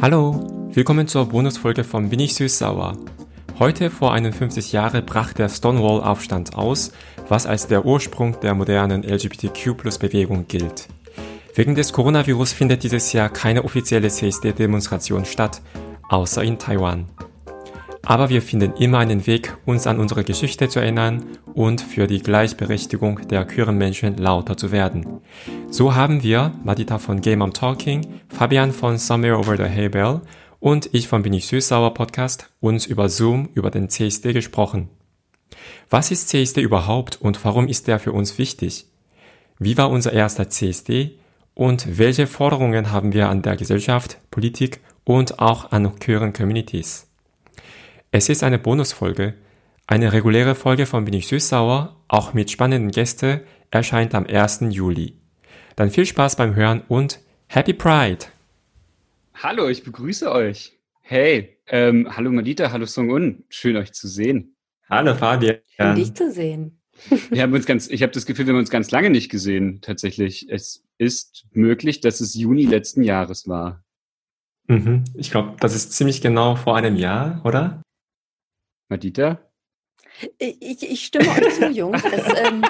Hallo, willkommen zur Bonusfolge von Bin ich süß-sauer. Heute vor 51 Jahren brach der Stonewall-Aufstand aus, was als der Ursprung der modernen LGBTQ-Plus-Bewegung gilt. Wegen des Coronavirus findet dieses Jahr keine offizielle CSD-Demonstration statt, außer in Taiwan. Aber wir finden immer einen Weg, uns an unsere Geschichte zu erinnern und für die Gleichberechtigung der queeren Menschen lauter zu werden. So haben wir Madita von Game I'm Talking, Fabian von Somewhere Over the Hay Bell und ich von Bin ich Süßsauer Podcast uns über Zoom über den CSD gesprochen. Was ist CSD überhaupt und warum ist der für uns wichtig? Wie war unser erster CSD und welche Forderungen haben wir an der Gesellschaft, Politik und auch an queeren Communities? Es ist eine Bonusfolge. Eine reguläre Folge von Bin ich Süßsauer, auch mit spannenden Gästen, erscheint am 1. Juli. Dann viel Spaß beim Hören und Happy Pride! Hallo, ich begrüße euch. Hey, ähm, hallo Madita, hallo Song-Un. Schön euch zu sehen. Hallo Fabian. Schön dich zu sehen. Wir haben uns ganz, ich habe das Gefühl, wir haben uns ganz lange nicht gesehen, tatsächlich. Es ist möglich, dass es Juni letzten Jahres war. Mhm. Ich glaube, das ist ziemlich genau vor einem Jahr, oder? Madita? Ich, ich stimme euch zu, Jungs. Es, ähm,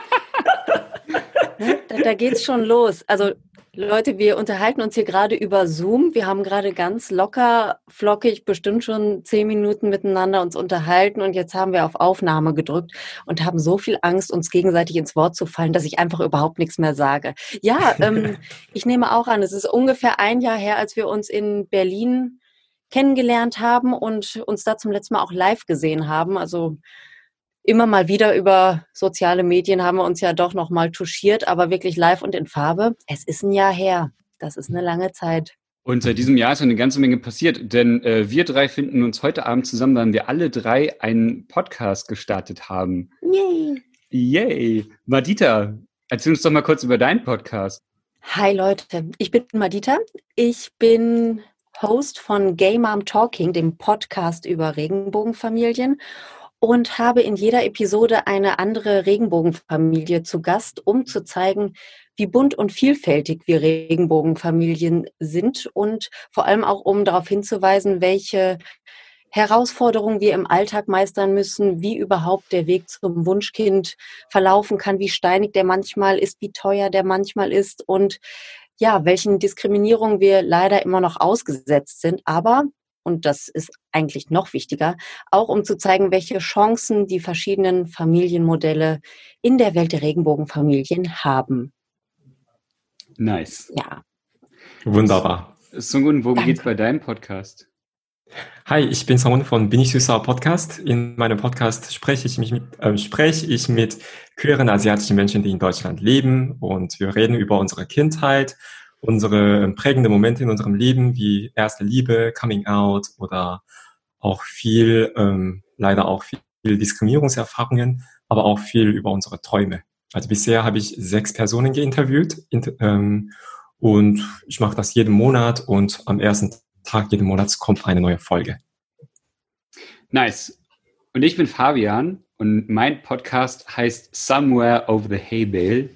ne, da, da geht's schon los. Also Leute, wir unterhalten uns hier gerade über Zoom. Wir haben gerade ganz locker, flockig, bestimmt schon zehn Minuten miteinander uns unterhalten und jetzt haben wir auf Aufnahme gedrückt und haben so viel Angst, uns gegenseitig ins Wort zu fallen, dass ich einfach überhaupt nichts mehr sage. Ja, ähm, ich nehme auch an, es ist ungefähr ein Jahr her, als wir uns in Berlin kennengelernt haben und uns da zum letzten Mal auch live gesehen haben. Also immer mal wieder über soziale Medien haben wir uns ja doch noch mal touchiert, aber wirklich live und in Farbe. Es ist ein Jahr her. Das ist eine lange Zeit. Und seit diesem Jahr ist eine ganze Menge passiert, denn äh, wir drei finden uns heute Abend zusammen, weil wir alle drei einen Podcast gestartet haben. Yay! Yay! Madita, erzähl uns doch mal kurz über deinen Podcast. Hi Leute, ich bin Madita. Ich bin Host von Gay Mom Talking, dem Podcast über Regenbogenfamilien und habe in jeder Episode eine andere Regenbogenfamilie zu Gast, um zu zeigen, wie bunt und vielfältig wir Regenbogenfamilien sind und vor allem auch um darauf hinzuweisen, welche Herausforderungen wir im Alltag meistern müssen, wie überhaupt der Weg zum Wunschkind verlaufen kann, wie steinig der manchmal ist, wie teuer der manchmal ist und ja, welchen Diskriminierungen wir leider immer noch ausgesetzt sind. Aber, und das ist eigentlich noch wichtiger, auch um zu zeigen, welche Chancen die verschiedenen Familienmodelle in der Welt der Regenbogenfamilien haben. Nice. Ja. Wunderbar. Sungun, worum geht es bei deinem Podcast? Hi, ich bin Simon von Bin ich Süßer Podcast. In meinem Podcast spreche ich, mich mit, äh, spreche ich mit queeren asiatischen Menschen, die in Deutschland leben und wir reden über unsere Kindheit, unsere ähm, prägenden Momente in unserem Leben, wie erste Liebe, Coming Out oder auch viel, ähm, leider auch viel Diskriminierungserfahrungen, aber auch viel über unsere Träume. Also bisher habe ich sechs Personen geinterviewt ähm, und ich mache das jeden Monat und am ersten Tag jeden Monats kommt eine neue Folge. Nice. Und ich bin Fabian und mein Podcast heißt Somewhere Over the Hay Bale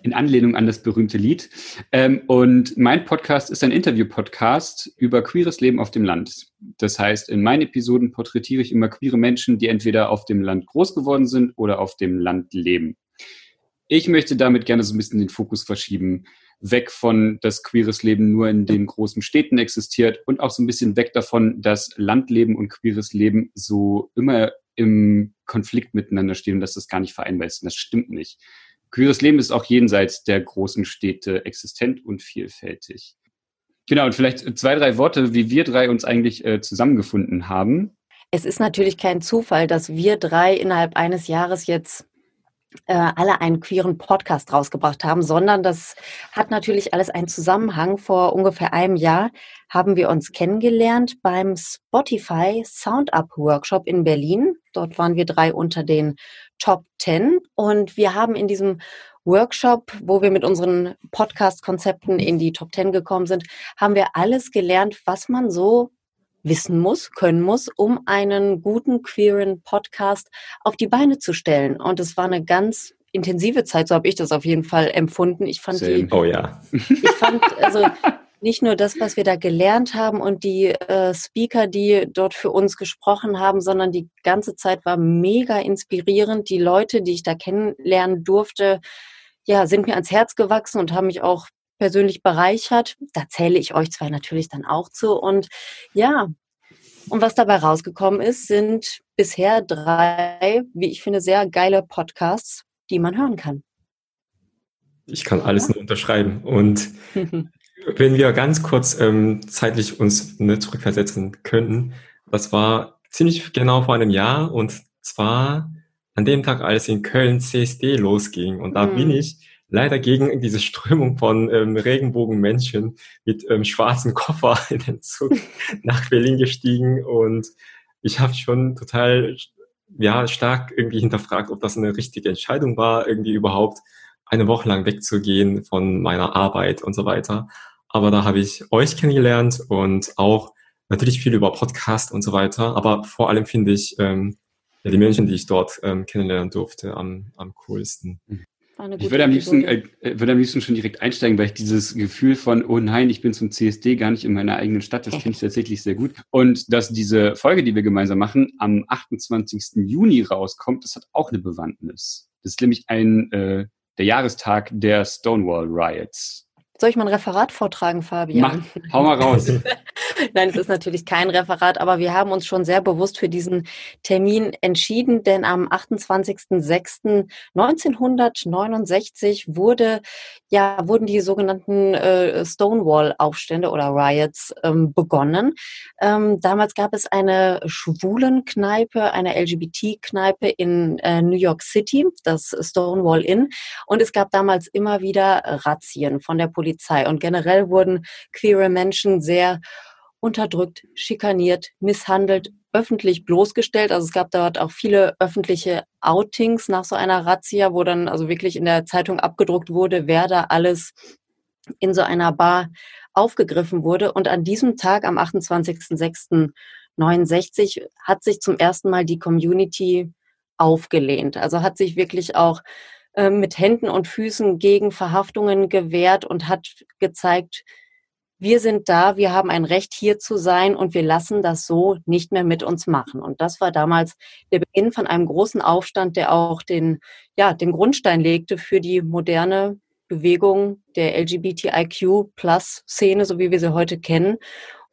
in Anlehnung an das berühmte Lied. Ähm, und mein Podcast ist ein Interview-Podcast über queeres Leben auf dem Land. Das heißt, in meinen Episoden porträtiere ich immer queere Menschen, die entweder auf dem Land groß geworden sind oder auf dem Land leben. Ich möchte damit gerne so ein bisschen den Fokus verschieben weg von, dass queeres Leben nur in den großen Städten existiert und auch so ein bisschen weg davon, dass Landleben und queeres Leben so immer im Konflikt miteinander stehen und dass das gar nicht vereinbar ist. Und das stimmt nicht. Queeres Leben ist auch jenseits der großen Städte existent und vielfältig. Genau, und vielleicht zwei, drei Worte, wie wir drei uns eigentlich äh, zusammengefunden haben. Es ist natürlich kein Zufall, dass wir drei innerhalb eines Jahres jetzt alle einen queeren Podcast rausgebracht haben, sondern das hat natürlich alles einen Zusammenhang. Vor ungefähr einem Jahr haben wir uns kennengelernt beim Spotify Sound Up Workshop in Berlin. Dort waren wir drei unter den Top 10 und wir haben in diesem Workshop, wo wir mit unseren Podcast-Konzepten in die Top 10 gekommen sind, haben wir alles gelernt, was man so wissen muss, können muss, um einen guten queeren Podcast auf die Beine zu stellen. Und es war eine ganz intensive Zeit, so habe ich das auf jeden Fall empfunden. Ich fand Same. die, oh ja. Ich fand, also nicht nur das, was wir da gelernt haben und die äh, Speaker, die dort für uns gesprochen haben, sondern die ganze Zeit war mega inspirierend. Die Leute, die ich da kennenlernen durfte, ja, sind mir ans Herz gewachsen und haben mich auch persönlich bereichert. Da zähle ich euch zwei natürlich dann auch zu. Und ja, und was dabei rausgekommen ist, sind bisher drei, wie ich finde, sehr geile Podcasts, die man hören kann. Ich kann alles nur unterschreiben. Und wenn wir ganz kurz ähm, zeitlich uns ne, zurückversetzen könnten, das war ziemlich genau vor einem Jahr und zwar an dem Tag, als in Köln CSD losging. Und da mhm. bin ich leider gegen diese Strömung von ähm, Regenbogenmenschen mit ähm, schwarzen Koffer in den Zug nach Berlin gestiegen und ich habe schon total ja stark irgendwie hinterfragt, ob das eine richtige Entscheidung war, irgendwie überhaupt eine Woche lang wegzugehen von meiner Arbeit und so weiter. Aber da habe ich euch kennengelernt und auch natürlich viel über Podcast und so weiter. Aber vor allem finde ich ähm, ja, die Menschen, die ich dort ähm, kennenlernen durfte, am, am coolsten. Ich würde am, liebsten, äh, würde am liebsten schon direkt einsteigen, weil ich dieses Gefühl von, oh nein, ich bin zum CSD gar nicht in meiner eigenen Stadt, das kenne ich tatsächlich sehr gut. Und dass diese Folge, die wir gemeinsam machen, am 28. Juni rauskommt, das hat auch eine Bewandtnis. Das ist nämlich ein, äh, der Jahrestag der Stonewall Riots. Soll ich mal ein Referat vortragen, Fabian? Mach, hau mal raus. Nein, es ist natürlich kein Referat, aber wir haben uns schon sehr bewusst für diesen Termin entschieden, denn am 28.06.1969 wurde, ja, wurden die sogenannten äh, Stonewall-Aufstände oder Riots ähm, begonnen. Ähm, damals gab es eine Schwulenkneipe, eine LGBT-Kneipe in äh, New York City, das Stonewall Inn, und es gab damals immer wieder Razzien von der Polizei Polizei. Und generell wurden queere Menschen sehr unterdrückt, schikaniert, misshandelt, öffentlich bloßgestellt. Also es gab dort auch viele öffentliche Outings nach so einer Razzia, wo dann also wirklich in der Zeitung abgedruckt wurde, wer da alles in so einer Bar aufgegriffen wurde. Und an diesem Tag, am 28.06.69, hat sich zum ersten Mal die Community aufgelehnt. Also hat sich wirklich auch äh, mit Händen und Füßen gegen Verhaftungen gewehrt und hat gezeigt, wir sind da, wir haben ein Recht hier zu sein und wir lassen das so nicht mehr mit uns machen. Und das war damals der Beginn von einem großen Aufstand, der auch den, ja, den Grundstein legte für die moderne Bewegung der LGBTIQ-Plus-Szene, so wie wir sie heute kennen.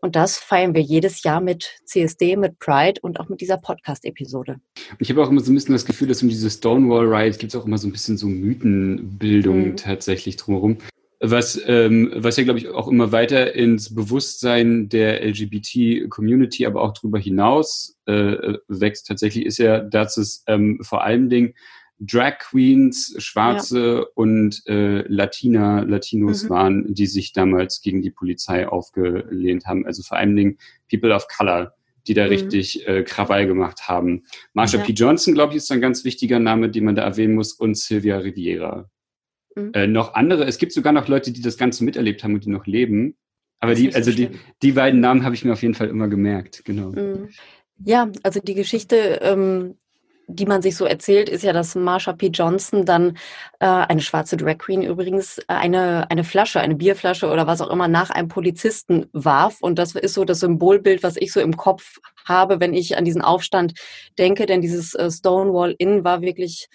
Und das feiern wir jedes Jahr mit CSD, mit Pride und auch mit dieser Podcast-Episode. Ich habe auch immer so ein bisschen das Gefühl, dass um diese Stonewall Riot gibt es auch immer so ein bisschen so Mythenbildung mhm. tatsächlich drumherum. Was, ähm, was ja, glaube ich, auch immer weiter ins Bewusstsein der LGBT-Community, aber auch darüber hinaus äh, wächst tatsächlich, ist ja, dass es ähm, vor allen Dingen Drag Queens, Schwarze ja. und äh, Latina, Latinos mhm. waren, die sich damals gegen die Polizei aufgelehnt haben. Also vor allen Dingen People of Color, die da mhm. richtig äh, Krawall gemacht haben. Marsha ja. P. Johnson, glaube ich, ist ein ganz wichtiger Name, den man da erwähnen muss, und Sylvia Riviera. Mhm. Äh, noch andere, es gibt sogar noch Leute, die das Ganze miterlebt haben und die noch leben. Aber die, also so die, die beiden Namen habe ich mir auf jeden Fall immer gemerkt, genau. Mhm. Ja, also die Geschichte ähm, die man sich so erzählt, ist ja, dass Marsha P. Johnson dann äh, eine schwarze Drag Queen übrigens eine, eine Flasche, eine Bierflasche oder was auch immer nach einem Polizisten warf. Und das ist so das Symbolbild, was ich so im Kopf habe, wenn ich an diesen Aufstand denke. Denn dieses äh, Stonewall Inn war wirklich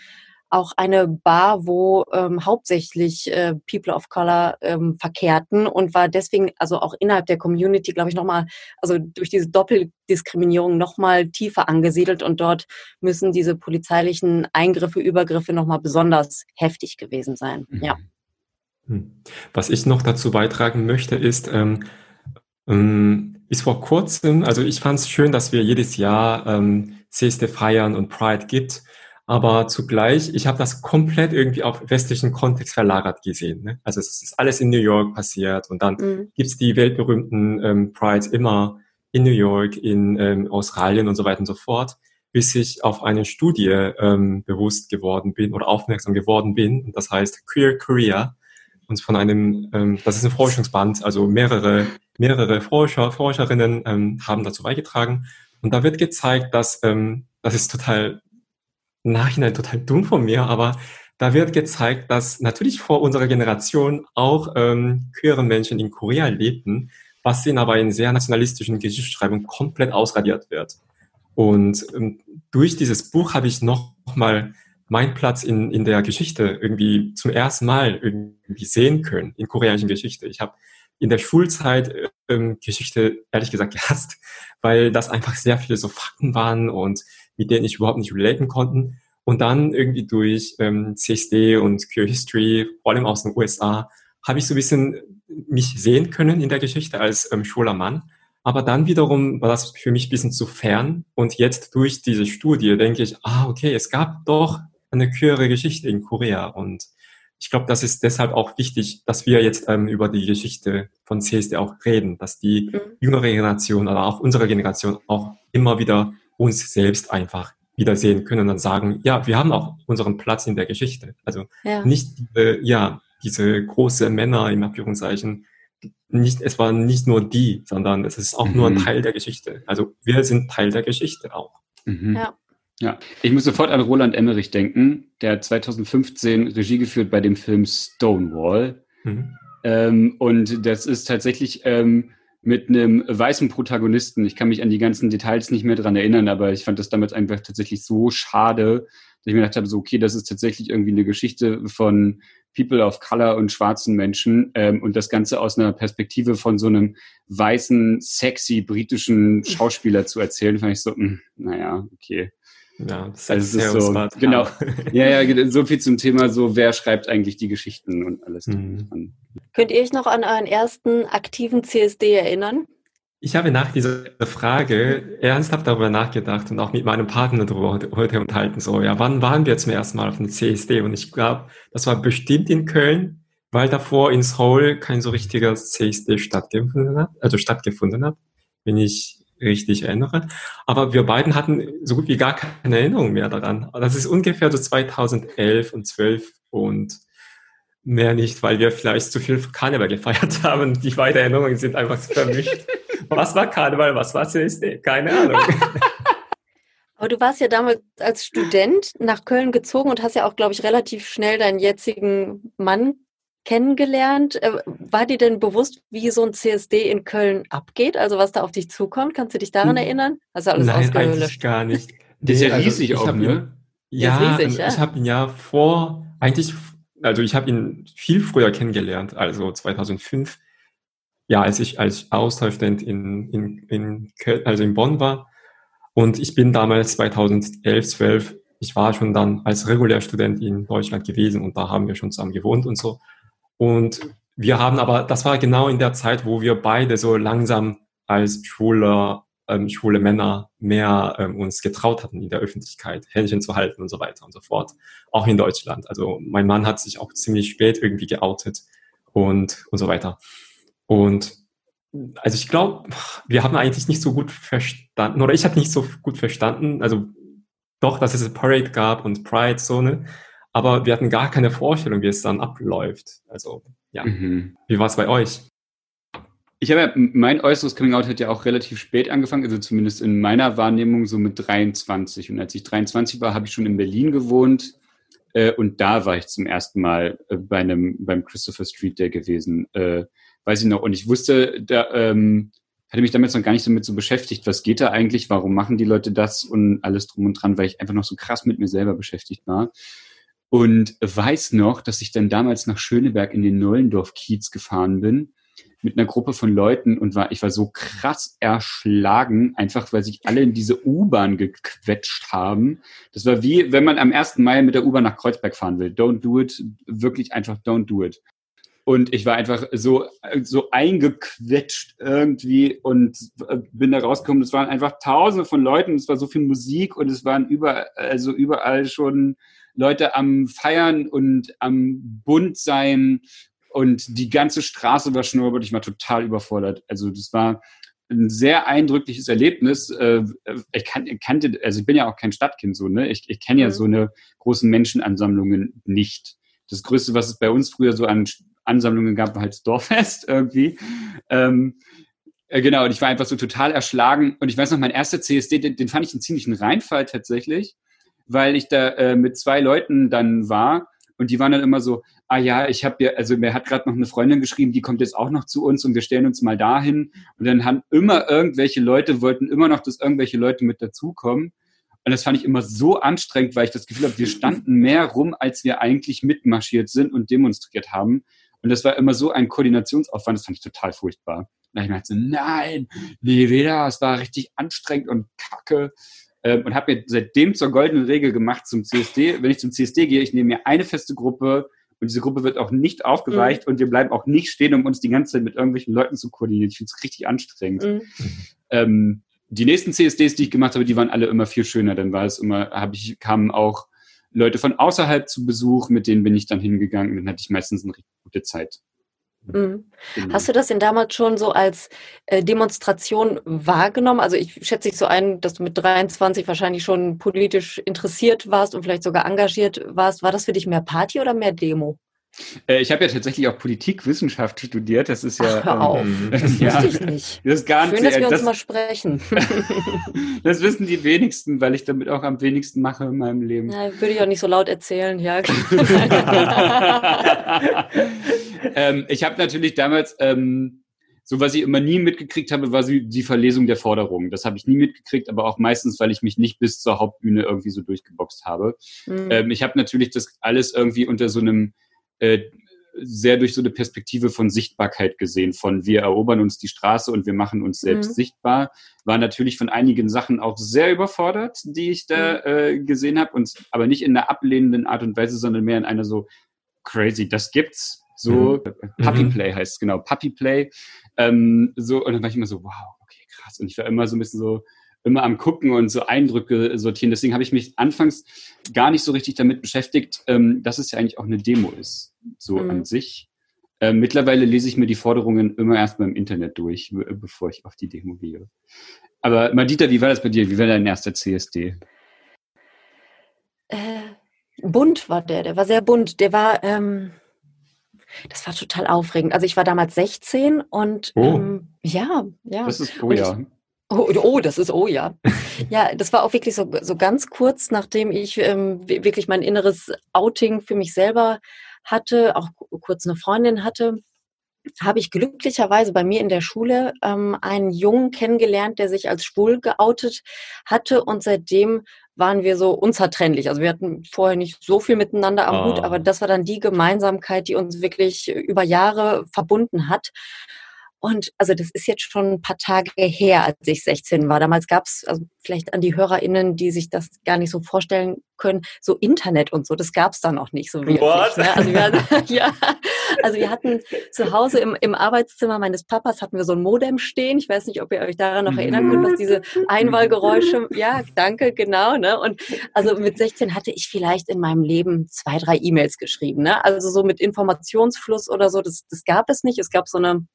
auch eine Bar, wo ähm, hauptsächlich äh, People of Color ähm, verkehrten und war deswegen also auch innerhalb der Community, glaube ich, nochmal, also durch diese Doppeldiskriminierung nochmal tiefer angesiedelt und dort müssen diese polizeilichen Eingriffe, Übergriffe nochmal besonders heftig gewesen sein. Mhm. Ja. Hm. Was ich noch dazu beitragen möchte, ist, ähm, ähm, ist vor kurzem, also ich fand es schön, dass wir jedes Jahr ähm, CSD feiern und Pride gibt. Aber zugleich, ich habe das komplett irgendwie auf westlichen Kontext verlagert gesehen. Ne? Also es ist alles in New York passiert und dann mhm. gibt's die weltberühmten ähm, Prides immer in New York, in ähm, Australien und so weiter und so fort, bis ich auf eine Studie ähm, bewusst geworden bin oder aufmerksam geworden bin. Das heißt Queer Korea und von einem, ähm, das ist ein Forschungsband, also mehrere mehrere Forscher, Forscherinnen ähm, haben dazu beigetragen. Und da wird gezeigt, dass ähm, das ist total Nachhinein total dumm von mir, aber da wird gezeigt, dass natürlich vor unserer Generation auch ähm, queere Menschen in Korea lebten, was ihnen aber in sehr nationalistischen Geschichtsschreibung komplett ausradiert wird. Und ähm, durch dieses Buch habe ich noch mal meinen Platz in, in der Geschichte irgendwie zum ersten Mal irgendwie sehen können, in koreanischer Geschichte. Ich habe in der Schulzeit ähm, Geschichte ehrlich gesagt gehasst, weil das einfach sehr viele so Fakten waren und mit denen ich überhaupt nicht relaten konnten. Und dann irgendwie durch ähm, CSD und Queer History, vor allem aus den USA, habe ich so ein bisschen mich sehen können in der Geschichte als ähm, schwuler Mann. Aber dann wiederum war das für mich ein bisschen zu fern. Und jetzt durch diese Studie denke ich, ah, okay, es gab doch eine queere Geschichte in Korea. Und ich glaube, das ist deshalb auch wichtig, dass wir jetzt ähm, über die Geschichte von CSD auch reden, dass die mhm. jüngere Generation, aber auch unsere Generation auch immer wieder uns selbst einfach wiedersehen können und dann sagen, ja, wir haben auch unseren Platz in der Geschichte. Also ja. nicht, äh, ja, diese große Männer im Abführungszeichen, nicht, es waren nicht nur die, sondern es ist auch mhm. nur ein mhm. Teil der Geschichte. Also wir sind Teil der Geschichte auch. Mhm. Ja. Ja, ich muss sofort an Roland Emmerich denken, der 2015 Regie geführt bei dem Film Stonewall. Mhm. Ähm, und das ist tatsächlich ähm, mit einem weißen Protagonisten. Ich kann mich an die ganzen Details nicht mehr dran erinnern, aber ich fand das damals einfach tatsächlich so schade, dass ich mir gedacht habe, so okay, das ist tatsächlich irgendwie eine Geschichte von People of Color und schwarzen Menschen ähm, und das Ganze aus einer Perspektive von so einem weißen, sexy britischen Schauspieler zu erzählen, fand ich so, mh, hm, naja, okay. Ja, das also ist, so, smart. genau. ja, ja, so viel zum Thema, so wer schreibt eigentlich die Geschichten und alles. Mhm. Könnt ihr euch noch an euren ersten aktiven CSD erinnern? Ich habe nach dieser Frage ernsthaft darüber nachgedacht und auch mit meinem Partner darüber heute unterhalten. So, ja, wann waren wir zum ersten Mal auf einem CSD? Und ich glaube, das war bestimmt in Köln, weil davor in Seoul kein so richtiger CSD stattgefunden hat, also stattgefunden hat, wenn ich richtig erinnere. Aber wir beiden hatten so gut wie gar keine Erinnerung mehr daran. Das ist ungefähr so 2011 und 12 und mehr nicht, weil wir vielleicht zu viel Karneval gefeiert haben. Die beiden Erinnerungen sind einfach vermischt. was war Karneval, was war CSD? Keine Ahnung. Aber du warst ja damals als Student nach Köln gezogen und hast ja auch, glaube ich, relativ schnell deinen jetzigen Mann kennengelernt. Äh, war dir denn bewusst, wie so ein CSD in Köln abgeht? Also was da auf dich zukommt? Kannst du dich daran hm. erinnern? Hast du alles Nein, eigentlich gar nicht. Das ist ja also riesig also, auch, ne? Ja, riesig, ja, ich habe ihn ja vor, eigentlich, also ich habe ihn viel früher kennengelernt, also 2005 ja, als ich als Austauschstudent in, in, in, Köln, also in Bonn war. Und ich bin damals 2011, 12, ich war schon dann als Regulärstudent in Deutschland gewesen und da haben wir schon zusammen gewohnt und so. Und wir haben aber, das war genau in der Zeit, wo wir beide so langsam als schwule, ähm, schwule Männer mehr ähm, uns getraut hatten in der Öffentlichkeit, Händchen zu halten und so weiter und so fort. Auch in Deutschland. Also mein Mann hat sich auch ziemlich spät irgendwie geoutet und, und so weiter. Und also ich glaube, wir haben eigentlich nicht so gut verstanden, oder ich hatte nicht so gut verstanden, also doch, dass es eine Parade gab und Pride, so, ne? Aber wir hatten gar keine Vorstellung, wie es dann abläuft. Also, ja. Mhm. Wie war es bei euch? Ich habe ja, mein äußeres Coming Out hat ja auch relativ spät angefangen, also zumindest in meiner Wahrnehmung so mit 23. Und als ich 23 war, habe ich schon in Berlin gewohnt. Äh, und da war ich zum ersten Mal äh, bei einem, beim Christopher Street Day gewesen. Äh, weiß ich noch. Und ich wusste, da ähm, hatte mich damals noch gar nicht so mit so beschäftigt, was geht da eigentlich, warum machen die Leute das und alles drum und dran, weil ich einfach noch so krass mit mir selber beschäftigt war. Und weiß noch, dass ich dann damals nach Schöneberg in den Neulendorf-Kiez gefahren bin mit einer Gruppe von Leuten und war, ich war so krass erschlagen, einfach weil sich alle in diese U-Bahn gequetscht haben. Das war wie, wenn man am 1. Mai mit der U-Bahn nach Kreuzberg fahren will. Don't do it. Wirklich einfach don't do it. Und ich war einfach so, so eingequetscht irgendwie und äh, bin da rausgekommen. Es waren einfach tausende von Leuten, es war so viel Musik und es waren überall, also überall schon Leute am Feiern und am Bunt sein und die ganze Straße war schnurrbart. Ich war total überfordert. Also das war ein sehr eindrückliches Erlebnis. Äh, ich kan kannte, also ich bin ja auch kein Stadtkind so, ne? Ich, ich kenne ja mhm. so eine großen Menschenansammlungen nicht. Das Größte, was es bei uns früher so an Ansammlungen gab, war halt das Dorffest irgendwie. Ähm, äh, genau, und ich war einfach so total erschlagen. Und ich weiß noch, mein erster CSD, den, den fand ich einen ziemlichen Reinfall tatsächlich, weil ich da äh, mit zwei Leuten dann war Und die waren dann immer so, ah ja, ich habe ja, also mir hat gerade noch eine Freundin geschrieben, die kommt jetzt auch noch zu uns und wir stellen uns mal dahin. Und dann haben immer irgendwelche Leute, wollten immer noch, dass irgendwelche Leute mit dazukommen. Und das fand ich immer so anstrengend, weil ich das Gefühl habe, wir standen mehr rum, als wir eigentlich mitmarschiert sind und demonstriert haben. Und das war immer so ein Koordinationsaufwand, das fand ich total furchtbar. Und ich meinte so, nein, nie wieder, es war richtig anstrengend und kacke. Ähm, und habe mir seitdem zur goldenen Regel gemacht zum CSD. Wenn ich zum CSD gehe, ich nehme mir eine feste Gruppe und diese Gruppe wird auch nicht aufgeweicht mhm. und wir bleiben auch nicht stehen, um uns die ganze Zeit mit irgendwelchen Leuten zu koordinieren. Ich finde es richtig anstrengend. Mhm. Ähm, die nächsten CSDs, die ich gemacht habe, die waren alle immer viel schöner. Dann war es immer, habe ich, kamen auch Leute von außerhalb zu Besuch, mit denen bin ich dann hingegangen. Dann hatte ich meistens eine richtig gute Zeit. Mhm. Genau. Hast du das denn damals schon so als äh, Demonstration wahrgenommen? Also ich schätze dich so ein, dass du mit 23 wahrscheinlich schon politisch interessiert warst und vielleicht sogar engagiert warst. War das für dich mehr Party oder mehr Demo? Äh, ich habe ja tatsächlich auch Politikwissenschaft studiert. Das ist ja. Ach, auf. Ähm, das ja, wusste ich nicht. Das ist ganz, Schön, dass wir das, uns mal sprechen. das wissen die wenigsten, weil ich damit auch am wenigsten mache in meinem Leben. Ja, würde ich auch nicht so laut erzählen, ja. ähm, ich habe natürlich damals. Ähm, so was ich immer nie mitgekriegt habe, war die Verlesung der Forderungen. Das habe ich nie mitgekriegt, aber auch meistens, weil ich mich nicht bis zur Hauptbühne irgendwie so durchgeboxt habe. Mhm. Ähm, ich habe natürlich das alles irgendwie unter so einem sehr durch so eine Perspektive von Sichtbarkeit gesehen, von wir erobern uns die Straße und wir machen uns selbst mhm. sichtbar, war natürlich von einigen Sachen auch sehr überfordert, die ich da mhm. äh, gesehen habe, und aber nicht in einer ablehnenden Art und Weise, sondern mehr in einer so crazy, das gibt's. So, mhm. Puppy mhm. Play heißt es, genau, Puppy Play. Ähm, so, und dann war ich immer so, wow, okay, krass. Und ich war immer so ein bisschen so, immer am Gucken und so Eindrücke sortieren. Deswegen habe ich mich anfangs gar nicht so richtig damit beschäftigt, ähm, dass es ja eigentlich auch eine Demo ist, so mhm. an sich. Äh, mittlerweile lese ich mir die Forderungen immer erstmal im Internet durch, bevor ich auf die Demo gehe. Aber Madita, wie war das bei dir? Wie war dein erster CSD? Äh, bunt war der, der war sehr bunt. Der war, ähm, das war total aufregend. Also ich war damals 16 und oh. ähm, ja, ja. Das ist, oh ja. Oh, oh, das ist, oh ja. Ja, das war auch wirklich so, so ganz kurz, nachdem ich ähm, wirklich mein inneres Outing für mich selber hatte, auch kurz eine Freundin hatte, habe ich glücklicherweise bei mir in der Schule ähm, einen Jungen kennengelernt, der sich als schwul geoutet hatte und seitdem waren wir so unzertrennlich. Also wir hatten vorher nicht so viel miteinander am oh. Hut, aber das war dann die Gemeinsamkeit, die uns wirklich über Jahre verbunden hat. Und also das ist jetzt schon ein paar Tage her, als ich 16 war. Damals gab es, also vielleicht an die HörerInnen, die sich das gar nicht so vorstellen können, so Internet und so, das gab es da noch nicht so wirklich. Ne? Also, wir hatten, ja, also wir hatten zu Hause im, im Arbeitszimmer meines Papas hatten wir so ein Modem stehen. Ich weiß nicht, ob ihr euch daran noch erinnern könnt, was diese Einwahlgeräusche, ja, danke, genau. Ne? Und also mit 16 hatte ich vielleicht in meinem Leben zwei, drei E-Mails geschrieben. Ne? Also so mit Informationsfluss oder so, das, das gab es nicht. Es gab so eine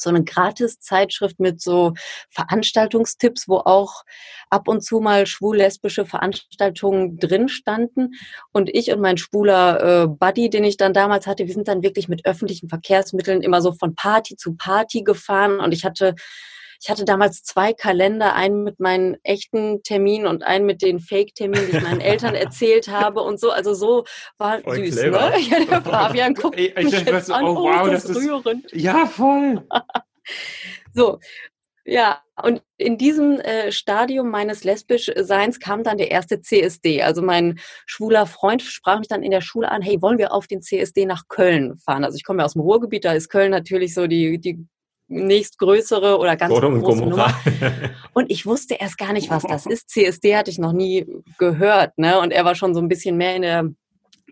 so eine Gratis-Zeitschrift mit so Veranstaltungstipps, wo auch ab und zu mal schwul-lesbische Veranstaltungen drin standen. Und ich und mein schwuler äh, Buddy, den ich dann damals hatte, wir sind dann wirklich mit öffentlichen Verkehrsmitteln immer so von Party zu Party gefahren. Und ich hatte ich hatte damals zwei Kalender, einen mit meinen echten Terminen und einen mit den Fake-Terminen, die ich meinen Eltern erzählt habe und so. Also so war voll süß, ne? clever. ne? Ja, der Fabian guckt ich, ich mich jetzt so, an. Oh, wow, das, das ist rührend. Ja, voll. so, ja, und in diesem äh, Stadium meines Lesbischseins kam dann der erste CSD. Also mein schwuler Freund sprach mich dann in der Schule an, hey, wollen wir auf den CSD nach Köln fahren? Also ich komme ja aus dem Ruhrgebiet, da ist Köln natürlich so die, die nächstgrößere oder ganz Sodom große und Nummer. Und ich wusste erst gar nicht, was das ist. CSD hatte ich noch nie gehört, ne? Und er war schon so ein bisschen mehr in der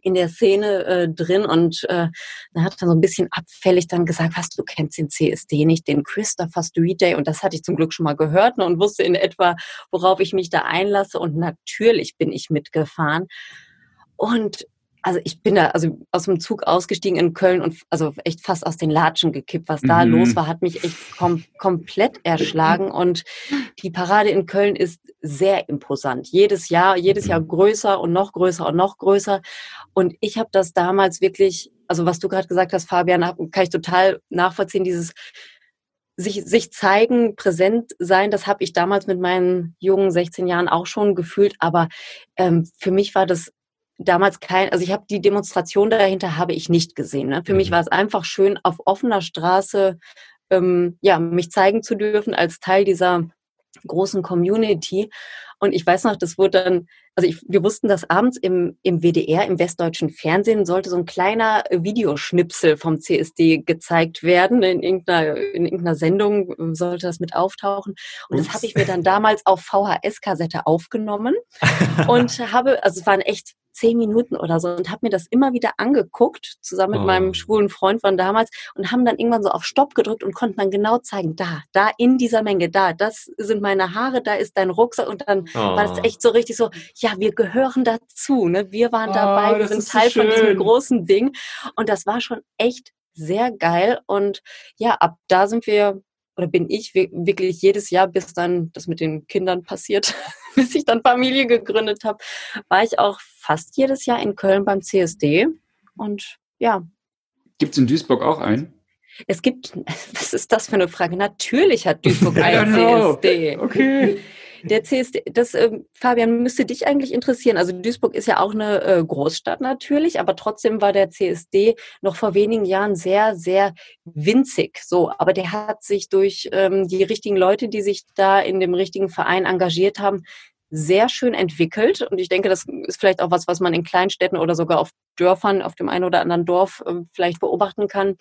in der Szene äh, drin und äh, dann hat er so ein bisschen abfällig dann gesagt, was, du kennst den CSD nicht, den Christopher Street Day und das hatte ich zum Glück schon mal gehört ne, und wusste in etwa, worauf ich mich da einlasse und natürlich bin ich mitgefahren und also ich bin da also aus dem Zug ausgestiegen in Köln und also echt fast aus den Latschen gekippt. Was da mhm. los war, hat mich echt kom komplett erschlagen. Und die Parade in Köln ist sehr imposant. Jedes Jahr, jedes Jahr mhm. größer und noch größer und noch größer. Und ich habe das damals wirklich, also was du gerade gesagt hast, Fabian, kann ich total nachvollziehen, dieses sich, sich zeigen, präsent sein, das habe ich damals mit meinen jungen 16 Jahren auch schon gefühlt. Aber ähm, für mich war das damals kein, also ich habe die Demonstration dahinter habe ich nicht gesehen. Ne? Für mhm. mich war es einfach schön, auf offener Straße ähm, ja, mich zeigen zu dürfen als Teil dieser großen Community. Und ich weiß noch, das wurde dann, also ich, wir wussten, dass abends im, im WDR, im westdeutschen Fernsehen, sollte so ein kleiner Videoschnipsel vom CSD gezeigt werden. In irgendeiner, in irgendeiner Sendung ähm, sollte das mit auftauchen. Und Ups. das habe ich mir dann damals auf VHS-Kassette aufgenommen und habe, also es waren echt zehn Minuten oder so und habe mir das immer wieder angeguckt, zusammen mit oh. meinem schwulen Freund von damals und haben dann irgendwann so auf Stopp gedrückt und konnten dann genau zeigen, da, da in dieser Menge, da, das sind meine Haare, da ist dein Rucksack und dann oh. war das echt so richtig so, ja, wir gehören dazu, ne? Wir waren dabei, oh, wir sind Teil so von diesem großen Ding und das war schon echt sehr geil und ja, ab da sind wir oder bin ich wirklich jedes Jahr, bis dann das mit den Kindern passiert, bis ich dann Familie gegründet habe, war ich auch fast jedes Jahr in Köln beim CSD. Und ja. Gibt es in Duisburg auch einen? Es gibt, was ist das für eine Frage? Natürlich hat Duisburg einen CSD. Okay. Der CSD, das, äh, Fabian, müsste dich eigentlich interessieren. Also Duisburg ist ja auch eine äh, Großstadt natürlich, aber trotzdem war der CSD noch vor wenigen Jahren sehr, sehr winzig. So, aber der hat sich durch ähm, die richtigen Leute, die sich da in dem richtigen Verein engagiert haben, sehr schön entwickelt. Und ich denke, das ist vielleicht auch was, was man in Kleinstädten oder sogar auf Dörfern, auf dem einen oder anderen Dorf äh, vielleicht beobachten kann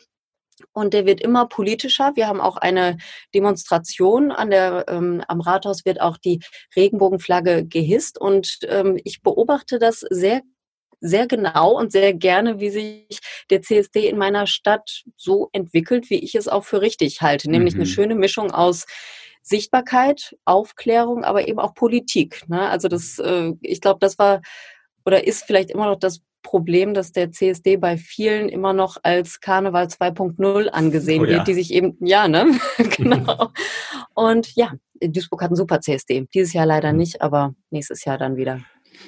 und der wird immer politischer. Wir haben auch eine Demonstration an der, ähm, am Rathaus wird auch die Regenbogenflagge gehisst. Und ähm, ich beobachte das sehr, sehr genau und sehr gerne, wie sich der CSD in meiner Stadt so entwickelt, wie ich es auch für richtig halte. Nämlich mhm. eine schöne Mischung aus Sichtbarkeit, Aufklärung, aber eben auch Politik. Ne? Also das, äh, ich glaube, das war oder ist vielleicht immer noch das Problem, dass der CSD bei vielen immer noch als Karneval 2.0 angesehen oh, ja. wird, die sich eben, ja, ne? genau. Und ja, Duisburg hat einen super CSD. Dieses Jahr leider mhm. nicht, aber nächstes Jahr dann wieder.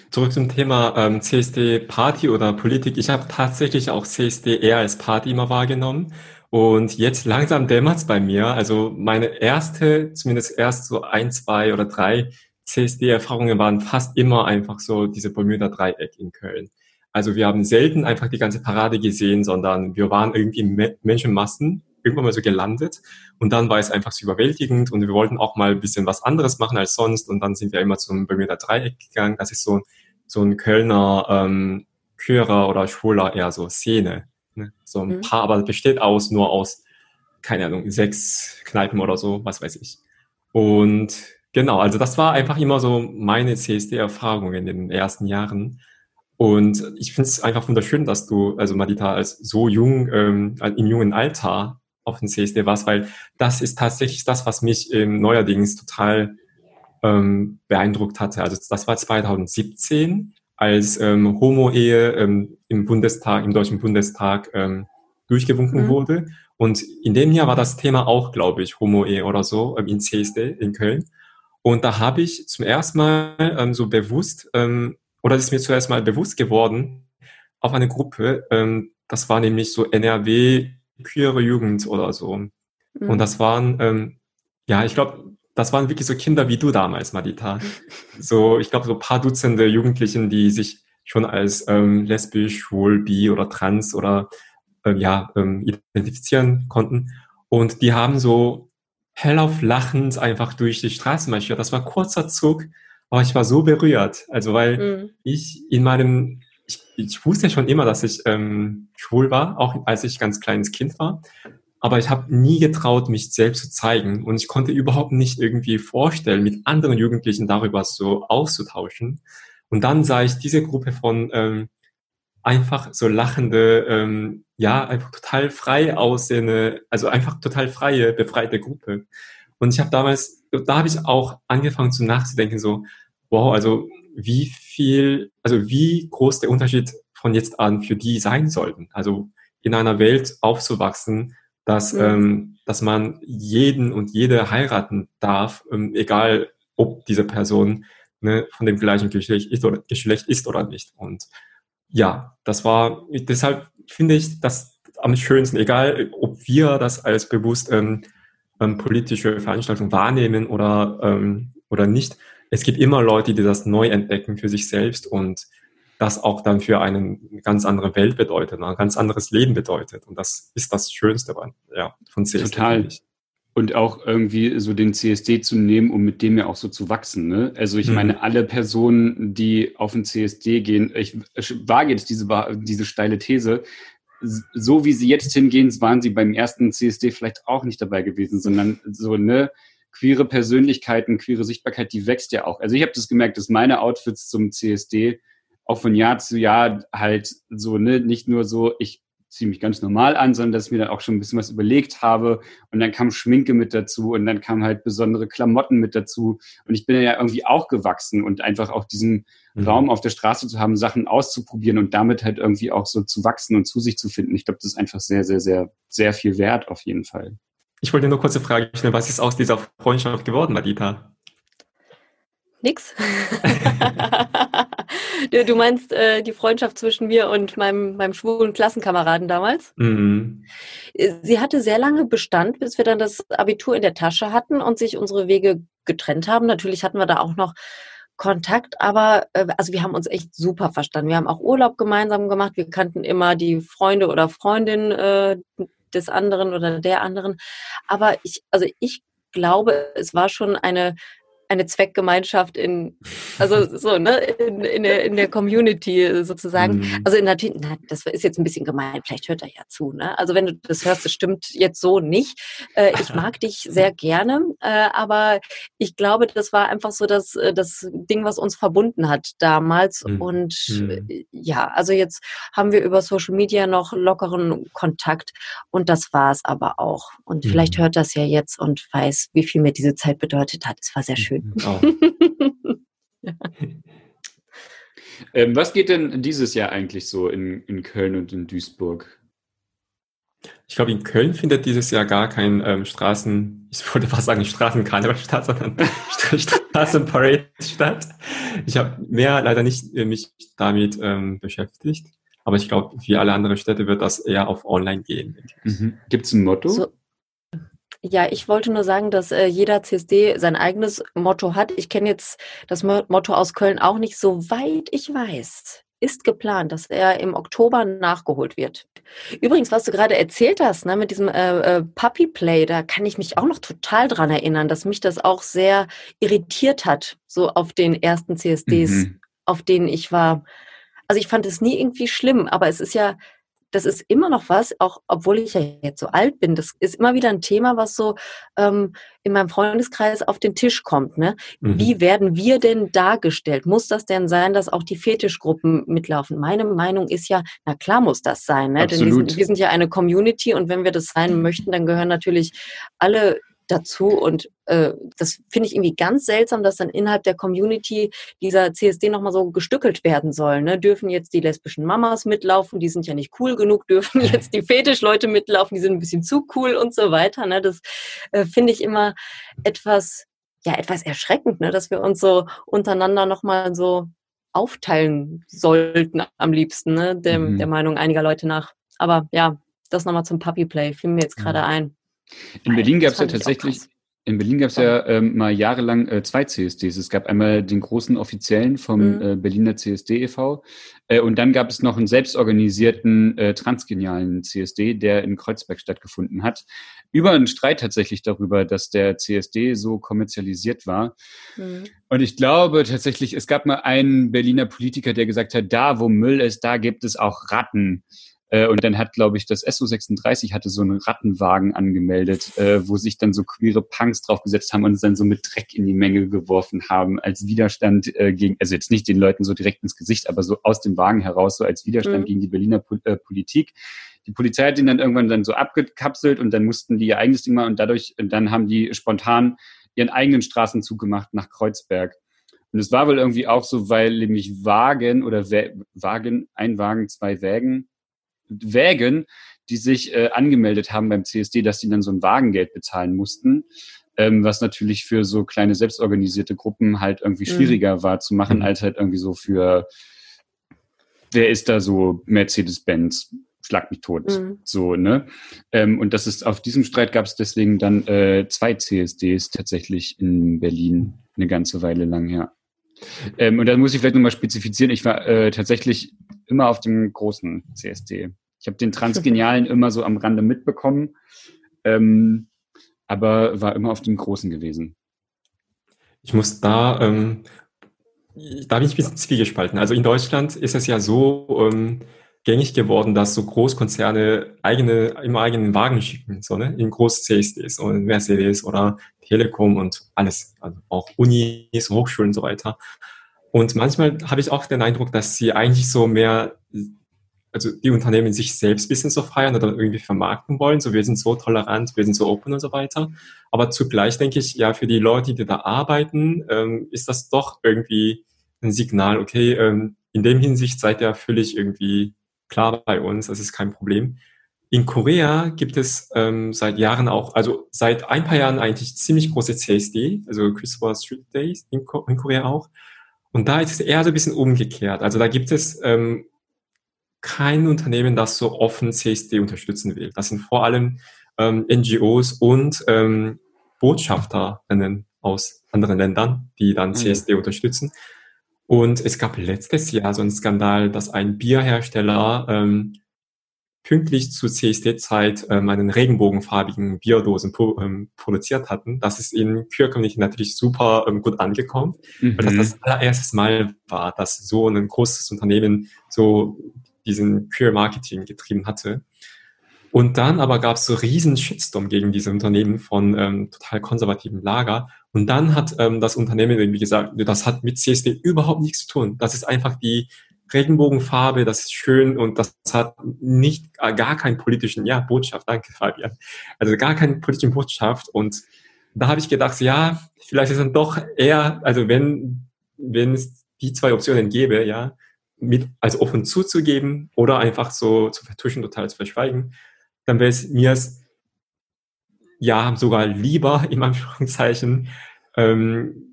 Zurück zum Thema ähm, CSD Party oder Politik. Ich habe tatsächlich auch CSD eher als Party immer wahrgenommen. Und jetzt langsam dämmert es bei mir. Also meine erste, zumindest erst so ein, zwei oder drei CSD-Erfahrungen waren fast immer einfach so diese Bermuda-Dreieck in Köln. Also wir haben selten einfach die ganze Parade gesehen, sondern wir waren irgendwie in Menschenmassen irgendwann mal so gelandet und dann war es einfach so überwältigend und wir wollten auch mal ein bisschen was anderes machen als sonst und dann sind wir immer zum Bermuda Dreieck gegangen. Das ist so, so ein Kölner ähm, Chörer oder Schwuler eher so Szene. Ne? So ein mhm. paar, aber besteht aus nur aus, keine Ahnung, sechs Kneipen oder so, was weiß ich. Und genau, also das war einfach immer so meine CSD-Erfahrung in den ersten Jahren. Und ich finde es einfach wunderschön, dass du, also Madita, als so jung, ähm, im jungen Alter auf dem CSD warst, weil das ist tatsächlich das, was mich ähm, neuerdings total ähm, beeindruckt hatte. Also das war 2017, als ähm, Homo-Ehe ähm, im Bundestag, im Deutschen Bundestag ähm, durchgewunken mhm. wurde. Und in dem Jahr war das Thema auch, glaube ich, Homo-Ehe oder so ähm, in CSD in Köln. Und da habe ich zum ersten Mal ähm, so bewusst ähm, oder ist mir zuerst mal bewusst geworden, auf eine Gruppe, ähm, das war nämlich so NRW queere Jugend oder so. Mhm. Und das waren, ähm, ja, ich glaube, das waren wirklich so Kinder wie du damals, Madita. So, ich glaube, so paar Dutzende Jugendlichen, die sich schon als ähm, lesbisch, schwul, bi oder trans oder äh, ja, ähm, identifizieren konnten. Und die haben so hellauf lachend einfach durch die Straße marschiert. Das war kurzer Zug aber ich war so berührt. Also weil mhm. ich in meinem, ich, ich wusste schon immer, dass ich ähm, schwul war, auch als ich ganz kleines Kind war. Aber ich habe nie getraut, mich selbst zu zeigen. Und ich konnte überhaupt nicht irgendwie vorstellen, mit anderen Jugendlichen darüber so auszutauschen. Und dann sah ich diese Gruppe von ähm, einfach so lachende, ähm, ja, einfach total frei aussehende, also einfach total freie, befreite Gruppe. Und ich habe damals, da habe ich auch angefangen zu nachzudenken, so, wow, also wie viel, also wie groß der Unterschied von jetzt an für die sein sollten. Also in einer Welt aufzuwachsen, dass, mhm. ähm, dass man jeden und jede heiraten darf, ähm, egal ob diese Person ne, von dem gleichen Geschlecht ist oder, Geschlecht ist oder nicht. Und ja, das war, deshalb finde ich das am schönsten, egal ob wir das als bewusst ähm, ähm, politische Veranstaltung wahrnehmen oder, ähm, oder nicht. Es gibt immer Leute, die das neu entdecken für sich selbst und das auch dann für einen eine ganz andere Welt bedeutet, ein ganz anderes Leben bedeutet. Und das ist das Schönste ja, von CSD. Total. Und auch irgendwie so den CSD zu nehmen, um mit dem ja auch so zu wachsen. Ne? Also ich mhm. meine, alle Personen, die auf den CSD gehen, ich, ich wage jetzt diese, diese steile These, so wie sie jetzt hingehen, waren sie beim ersten CSD vielleicht auch nicht dabei gewesen, sondern so, ne, queere Persönlichkeiten, queere Sichtbarkeit, die wächst ja auch. Also ich habe das gemerkt, dass meine Outfits zum CSD auch von Jahr zu Jahr halt so, ne, nicht nur so, ich ziehe mich ganz normal an, sondern dass ich mir dann auch schon ein bisschen was überlegt habe und dann kam Schminke mit dazu und dann kam halt besondere Klamotten mit dazu und ich bin ja irgendwie auch gewachsen und einfach auch diesen mhm. Raum auf der Straße zu haben, Sachen auszuprobieren und damit halt irgendwie auch so zu wachsen und zu sich zu finden. Ich glaube, das ist einfach sehr, sehr, sehr, sehr viel wert auf jeden Fall. Ich wollte nur kurze Frage stellen, was ist aus dieser Freundschaft geworden, Madita? Nix. du, meinst äh, die Freundschaft zwischen mir und meinem, meinem schwulen Klassenkameraden damals? Mhm. Sie hatte sehr lange Bestand, bis wir dann das Abitur in der Tasche hatten und sich unsere Wege getrennt haben. Natürlich hatten wir da auch noch Kontakt, aber äh, also wir haben uns echt super verstanden. Wir haben auch Urlaub gemeinsam gemacht. Wir kannten immer die Freunde oder Freundin äh, des anderen oder der anderen. Aber ich, also ich glaube, es war schon eine eine Zweckgemeinschaft in, also so, ne, in, in, der, in der Community sozusagen. Mhm. Also natürlich, na, das ist jetzt ein bisschen gemein, vielleicht hört er ja zu, ne? Also wenn du das hörst, das stimmt jetzt so nicht. Äh, ich mag dich sehr gerne, äh, aber ich glaube, das war einfach so das, äh, das Ding, was uns verbunden hat damals. Mhm. Und mhm. ja, also jetzt haben wir über Social Media noch lockeren Kontakt und das war es aber auch. Und vielleicht mhm. hört das ja jetzt und weiß, wie viel mir diese Zeit bedeutet hat. Es war sehr schön. Oh. ähm, was geht denn dieses Jahr eigentlich so in, in Köln und in Duisburg? Ich glaube, in Köln findet dieses Jahr gar kein ähm, Straßen, ich würde fast sagen Straßenkarneval statt, sondern Straßenparade statt. Ich habe mehr leider nicht äh, mich damit ähm, beschäftigt. Aber ich glaube, wie alle anderen Städte wird das eher auf online gehen. Mhm. Gibt es ein Motto? So, ja, ich wollte nur sagen, dass äh, jeder CSD sein eigenes Motto hat. Ich kenne jetzt das Motto aus Köln auch nicht. Soweit ich weiß, ist geplant, dass er im Oktober nachgeholt wird. Übrigens, was du gerade erzählt hast, ne, mit diesem äh, äh, Puppy Play, da kann ich mich auch noch total dran erinnern, dass mich das auch sehr irritiert hat, so auf den ersten CSDs, mhm. auf denen ich war. Also ich fand es nie irgendwie schlimm, aber es ist ja das ist immer noch was, auch obwohl ich ja jetzt so alt bin, das ist immer wieder ein Thema, was so ähm, in meinem Freundeskreis auf den Tisch kommt. Ne? Mhm. Wie werden wir denn dargestellt? Muss das denn sein, dass auch die Fetischgruppen mitlaufen? Meine Meinung ist ja, na klar muss das sein, ne? denn wir sind, wir sind ja eine Community und wenn wir das sein möchten, dann gehören natürlich alle dazu. Und äh, das finde ich irgendwie ganz seltsam, dass dann innerhalb der Community dieser CSD nochmal so gestückelt werden soll. Ne? Dürfen jetzt die lesbischen Mamas mitlaufen, die sind ja nicht cool genug, dürfen jetzt die Fetischleute mitlaufen, die sind ein bisschen zu cool und so weiter. Ne? Das äh, finde ich immer etwas, ja, etwas erschreckend, ne? dass wir uns so untereinander nochmal so aufteilen sollten am liebsten, ne? Dem, mhm. der Meinung einiger Leute nach. Aber ja, das nochmal zum Puppy Play, fiel mir jetzt gerade mhm. ein. In Berlin gab es ja tatsächlich, in Berlin gab es ja ähm, mal jahrelang äh, zwei CSDs. Es gab einmal den großen offiziellen vom mhm. äh, Berliner CSD e.V. Äh, und dann gab es noch einen selbstorganisierten äh, transgenialen CSD, der in Kreuzberg stattgefunden hat. Über einen Streit tatsächlich darüber, dass der CSD so kommerzialisiert war. Mhm. Und ich glaube tatsächlich, es gab mal einen Berliner Politiker, der gesagt hat, da wo Müll ist, da gibt es auch Ratten. Äh, und dann hat, glaube ich, das SO36 hatte so einen Rattenwagen angemeldet, äh, wo sich dann so queere Punks draufgesetzt haben und es dann so mit Dreck in die Menge geworfen haben, als Widerstand äh, gegen, also jetzt nicht den Leuten so direkt ins Gesicht, aber so aus dem Wagen heraus, so als Widerstand mhm. gegen die Berliner po äh, Politik. Die Polizei hat ihn dann irgendwann dann so abgekapselt und dann mussten die ihr eigenes Ding machen und dadurch, und dann haben die spontan ihren eigenen Straßenzug gemacht nach Kreuzberg. Und es war wohl irgendwie auch so, weil nämlich Wagen oder Wagen, ein Wagen, zwei Wägen, Wägen, die sich äh, angemeldet haben beim CSD, dass die dann so ein Wagengeld bezahlen mussten, ähm, was natürlich für so kleine selbstorganisierte Gruppen halt irgendwie mhm. schwieriger mhm. war zu machen, als halt irgendwie so für, wer ist da so Mercedes-Benz? Schlag mich tot. Mhm. So, ne? Ähm, und das ist, auf diesem Streit gab es deswegen dann äh, zwei CSDs tatsächlich in Berlin eine ganze Weile lang, ja. Ähm, und da muss ich vielleicht nochmal spezifizieren, ich war äh, tatsächlich immer auf dem großen CSD. Ich habe den Transgenialen immer so am Rande mitbekommen, ähm, aber war immer auf dem großen gewesen. Ich muss da, ähm, da bin ich ein bisschen zwiegespalten. Also in Deutschland ist es ja so ähm, gängig geworden, dass so Großkonzerne eigene, immer eigenen Wagen schicken, so, ne? in groß CSDs und Mercedes oder Telekom und alles, also auch Unis, Hochschulen und so weiter. Und manchmal habe ich auch den Eindruck, dass sie eigentlich so mehr, also die Unternehmen sich selbst ein bisschen so feiern oder irgendwie vermarkten wollen. So, wir sind so tolerant, wir sind so open und so weiter. Aber zugleich denke ich, ja, für die Leute, die da arbeiten, ähm, ist das doch irgendwie ein Signal, okay, ähm, in dem Hinsicht seid ihr völlig irgendwie klar bei uns, das ist kein Problem. In Korea gibt es ähm, seit Jahren auch, also seit ein paar Jahren eigentlich ziemlich große CSD, also Christopher Street Days in, in Korea auch. Und da ist es eher so ein bisschen umgekehrt. Also da gibt es ähm, kein Unternehmen, das so offen CSD unterstützen will. Das sind vor allem ähm, NGOs und ähm, Botschafterinnen aus anderen Ländern, die dann CSD mhm. unterstützen. Und es gab letztes Jahr so einen Skandal, dass ein Bierhersteller ähm, pünktlich zur CSD-Zeit ähm, einen regenbogenfarbigen Bierdosen pro, ähm, produziert hatten. Das ist in Queer Community natürlich super ähm, gut angekommen, mhm. weil das das allererste Mal war, dass so ein großes Unternehmen so diesen Queer Marketing getrieben hatte. Und dann aber gab es so riesen Shitstorm gegen diese Unternehmen von ähm, total konservativen Lager. Und dann hat ähm, das Unternehmen irgendwie gesagt, das hat mit CSD überhaupt nichts zu tun. Das ist einfach die Regenbogenfarbe, das ist schön und das hat nicht äh, gar keinen politischen, ja, Botschaft, danke Fabian. Also gar keine politischen Botschaft. Und da habe ich gedacht, ja, vielleicht ist dann doch eher, also wenn, wenn es die zwei Optionen gäbe, ja, mit als offen zuzugeben oder einfach so zu vertuschen, total zu verschweigen, dann wäre es mir ja sogar lieber, im Anführungszeichen, ähm,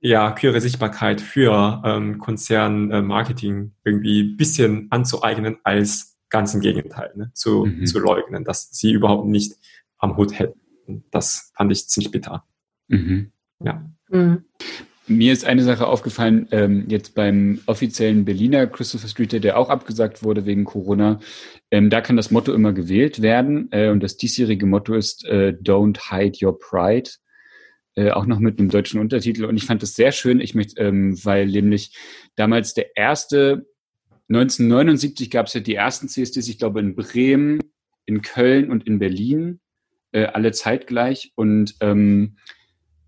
ja, höhere Sichtbarkeit für ähm, Konzernmarketing äh, irgendwie bisschen anzueignen, als ganz im Gegenteil, ne? zu, mhm. zu leugnen, dass sie überhaupt nicht am Hut hätten. Das fand ich ziemlich bitter. Mhm. Ja. Mhm. Mir ist eine Sache aufgefallen, ähm, jetzt beim offiziellen Berliner Christopher Street Day, der auch abgesagt wurde wegen Corona. Ähm, da kann das Motto immer gewählt werden. Äh, und das diesjährige Motto ist äh, Don't Hide Your Pride. Äh, auch noch mit einem deutschen Untertitel. Und ich fand das sehr schön, ich möchte, ähm, weil nämlich damals der erste, 1979 gab es ja die ersten CSDs, ich glaube in Bremen, in Köln und in Berlin, äh, alle zeitgleich. Und ähm,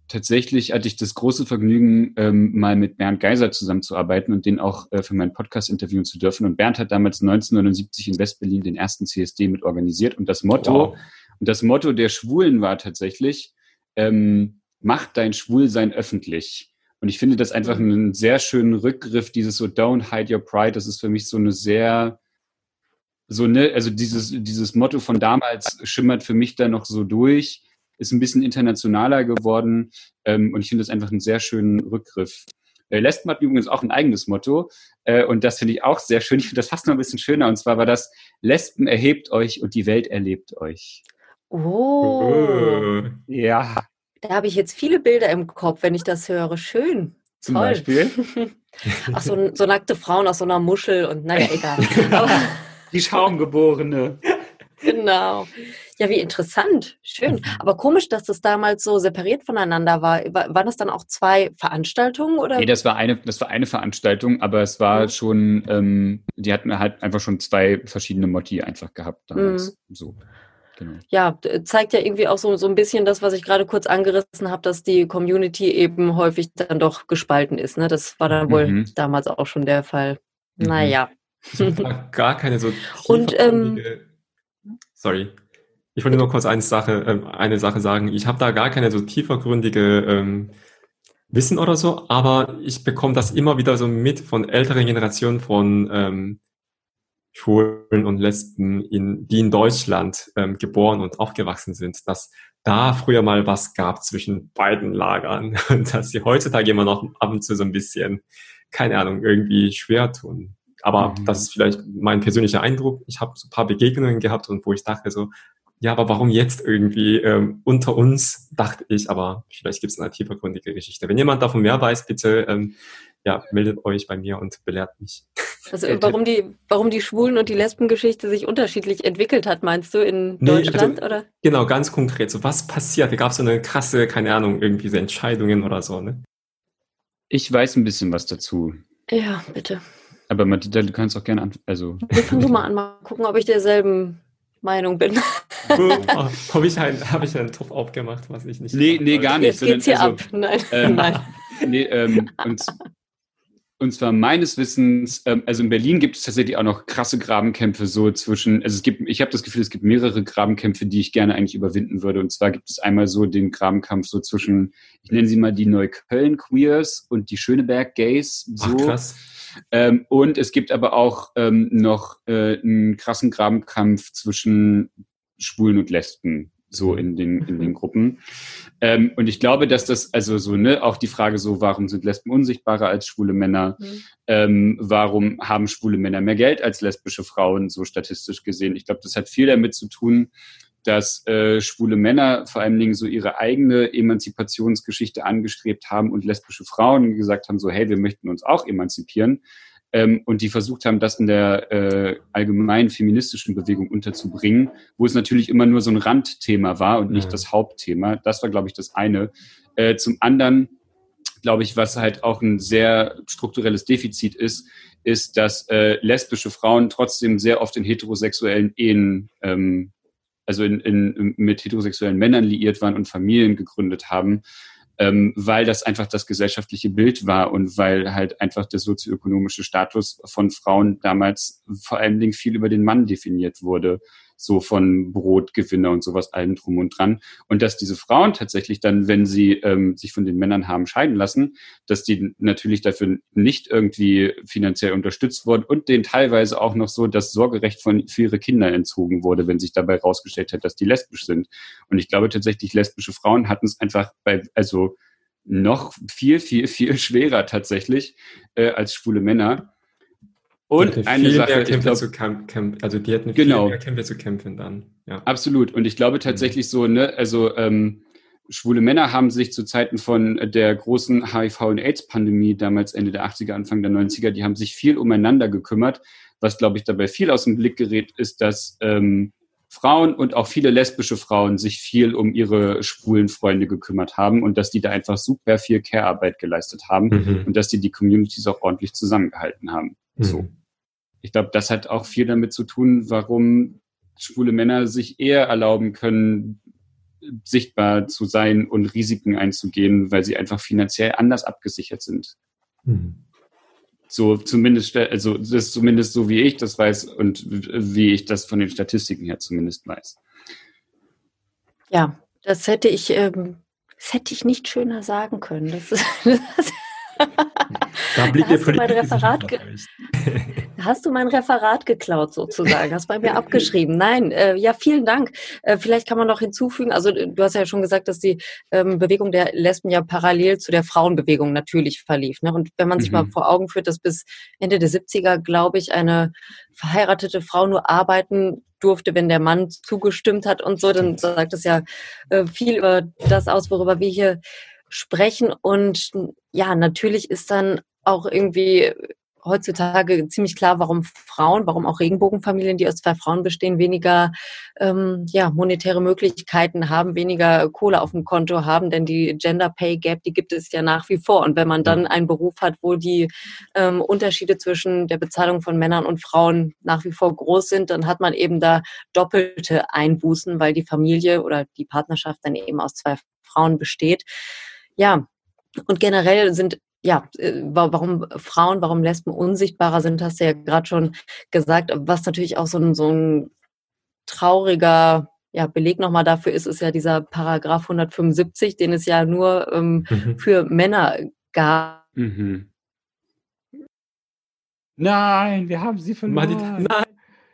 tatsächlich hatte ich das große Vergnügen, ähm, mal mit Bernd Geiser zusammenzuarbeiten und den auch äh, für meinen Podcast interviewen zu dürfen. Und Bernd hat damals 1979 in Westberlin den ersten CSD mit organisiert. Und das Motto, wow. und das Motto der Schwulen war tatsächlich, ähm, mach dein Schwulsein öffentlich. Und ich finde das einfach einen sehr schönen Rückgriff, dieses so Don't hide your pride. Das ist für mich so eine sehr, so ne, also dieses, dieses Motto von damals schimmert für mich da noch so durch ist ein bisschen internationaler geworden ähm, und ich finde das einfach einen sehr schönen Rückgriff. Äh, Lesben hat übrigens auch ein eigenes Motto äh, und das finde ich auch sehr schön. Ich finde das fast noch ein bisschen schöner und zwar war das Lesben erhebt euch und die Welt erlebt euch. Oh. Ja. Da habe ich jetzt viele Bilder im Kopf, wenn ich das höre. Schön. Zum Toll. Beispiel? Ach, so, so, nackte Frauen aus so einer Muschel und naja, egal. Aber die Schaumgeborene. Genau. Ja, wie interessant. Schön. Mhm. Aber komisch, dass das damals so separiert voneinander war. Waren das dann auch zwei Veranstaltungen oder? Nee, das war eine, das war eine Veranstaltung, aber es war mhm. schon, ähm, die hatten halt einfach schon zwei verschiedene Motti einfach gehabt damals. Mhm. So. Genau. Ja, zeigt ja irgendwie auch so, so ein bisschen das, was ich gerade kurz angerissen habe, dass die Community eben häufig dann doch gespalten ist. Ne? Das war dann wohl mhm. damals auch schon der Fall. Mhm. Naja. Gar keine so. Und ähm, sorry. Ich wollte nur kurz eine Sache, äh, eine Sache sagen. Ich habe da gar keine so tiefergründige ähm, Wissen oder so, aber ich bekomme das immer wieder so mit von älteren Generationen von ähm, Schwulen und Lesben, in, die in Deutschland ähm, geboren und aufgewachsen sind, dass da früher mal was gab zwischen beiden Lagern und dass sie heutzutage immer noch ab und zu so ein bisschen, keine Ahnung, irgendwie schwer tun. Aber mhm. das ist vielleicht mein persönlicher Eindruck. Ich habe so ein paar Begegnungen gehabt und wo ich dachte so, ja, aber warum jetzt irgendwie ähm, unter uns, dachte ich, aber vielleicht gibt es eine tiefergründige Geschichte. Wenn jemand davon mehr weiß, bitte ähm, ja, meldet euch bei mir und belehrt mich. Also warum die, warum die Schwulen- und die Lesbengeschichte sich unterschiedlich entwickelt hat, meinst du, in nee, Deutschland? Also, oder? Genau, ganz konkret. So, was passiert? Da gab es so eine krasse, keine Ahnung, irgendwie so Entscheidungen oder so, ne? Ich weiß ein bisschen was dazu. Ja, bitte. Aber Matilda, du kannst auch gerne an. Also. Fang du mal an, mal gucken, ob ich derselben Meinung bin. oh, Habe ich, ein, hab ich einen Topf aufgemacht, was ich nicht. Nee, nee, gar nicht. Jetzt geht's hier also, ab. Nein. Ähm, Nein. Nee, ähm, und und zwar meines Wissens, ähm, also in Berlin gibt es tatsächlich auch noch krasse Grabenkämpfe so zwischen, also es gibt, ich habe das Gefühl, es gibt mehrere Grabenkämpfe, die ich gerne eigentlich überwinden würde. Und zwar gibt es einmal so den Grabenkampf so zwischen, ich nenne sie mal die Neukölln Queers und die Schöneberg Gays. So. Ach, krass. Ähm, und es gibt aber auch ähm, noch äh, einen krassen Grabenkampf zwischen Schwulen und Lesben so in den, in den Gruppen. Ähm, und ich glaube, dass das, also so, ne, auch die Frage so, warum sind Lesben unsichtbarer als schwule Männer? Mhm. Ähm, warum haben schwule Männer mehr Geld als lesbische Frauen, so statistisch gesehen? Ich glaube, das hat viel damit zu tun, dass äh, schwule Männer vor allen Dingen so ihre eigene Emanzipationsgeschichte angestrebt haben und lesbische Frauen gesagt haben, so, hey, wir möchten uns auch emanzipieren ähm, und die versucht haben, das in der äh, allgemeinen feministischen Bewegung unterzubringen, wo es natürlich immer nur so ein Randthema war und nicht ja. das Hauptthema. Das war, glaube ich, das eine. Äh, zum anderen, glaube ich, was halt auch ein sehr strukturelles Defizit ist, ist, dass äh, lesbische Frauen trotzdem sehr oft in heterosexuellen Ehen ähm, also in, in, mit heterosexuellen Männern liiert waren und Familien gegründet haben ähm, weil das einfach das gesellschaftliche Bild war und weil halt einfach der sozioökonomische Status von Frauen damals vor allen Dingen viel über den Mann definiert wurde so von Brotgewinner und sowas allem drum und dran. Und dass diese Frauen tatsächlich dann, wenn sie ähm, sich von den Männern haben scheiden lassen, dass die natürlich dafür nicht irgendwie finanziell unterstützt wurden und denen teilweise auch noch so das Sorgerecht von, für ihre Kinder entzogen wurde, wenn sich dabei rausgestellt hat, dass die lesbisch sind. Und ich glaube tatsächlich, lesbische Frauen hatten es einfach bei, also noch viel, viel, viel schwerer tatsächlich äh, als schwule Männer. Und eine Sache, mehr Kämpfe glaub, zu kämpfen, also die hätten genau, viel mehr Kämpfe zu kämpfen dann. Ja. Absolut. Und ich glaube tatsächlich so, ne, also ähm, schwule Männer haben sich zu Zeiten von der großen HIV- und AIDS-Pandemie, damals Ende der 80er, Anfang der 90er, die haben sich viel umeinander gekümmert. Was, glaube ich, dabei viel aus dem Blick gerät, ist, dass ähm, Frauen und auch viele lesbische Frauen sich viel um ihre schwulen Freunde gekümmert haben und dass die da einfach super viel Care-Arbeit geleistet haben mhm. und dass die die Communities auch ordentlich zusammengehalten haben. Mhm. So ich glaube, das hat auch viel damit zu tun, warum schwule Männer sich eher erlauben können, sichtbar zu sein und Risiken einzugehen, weil sie einfach finanziell anders abgesichert sind. Mhm. So zumindest, also das ist zumindest so, wie ich das weiß und wie ich das von den Statistiken her zumindest weiß. Ja, das hätte ich, ähm, das hätte ich nicht schöner sagen können. Das, das da blickt da hast, du mein Referat hast du mein Referat geklaut sozusagen, hast bei mir abgeschrieben. Nein, äh, ja, vielen Dank. Äh, vielleicht kann man noch hinzufügen, also du hast ja schon gesagt, dass die ähm, Bewegung der Lesben ja parallel zu der Frauenbewegung natürlich verlief. Ne? Und wenn man sich mhm. mal vor Augen führt, dass bis Ende der 70er, glaube ich, eine verheiratete Frau nur arbeiten durfte, wenn der Mann zugestimmt hat und so, dann sagt das ja äh, viel über das aus, worüber wir hier sprechen. Und ja, natürlich ist dann auch irgendwie heutzutage ziemlich klar, warum Frauen, warum auch Regenbogenfamilien, die aus zwei Frauen bestehen, weniger ähm, ja, monetäre Möglichkeiten haben, weniger Kohle auf dem Konto haben, denn die Gender Pay Gap, die gibt es ja nach wie vor. Und wenn man dann einen Beruf hat, wo die ähm, Unterschiede zwischen der Bezahlung von Männern und Frauen nach wie vor groß sind, dann hat man eben da doppelte Einbußen, weil die Familie oder die Partnerschaft dann eben aus zwei Frauen besteht. Ja, und generell sind ja, äh, warum Frauen, warum Lesben unsichtbarer sind, hast du ja gerade schon gesagt. Was natürlich auch so ein, so ein trauriger ja, Beleg nochmal dafür ist, ist ja dieser Paragraph 175, den es ja nur ähm, mhm. für Männer gab. Mhm. Nein, wir haben sie verloren. Nein.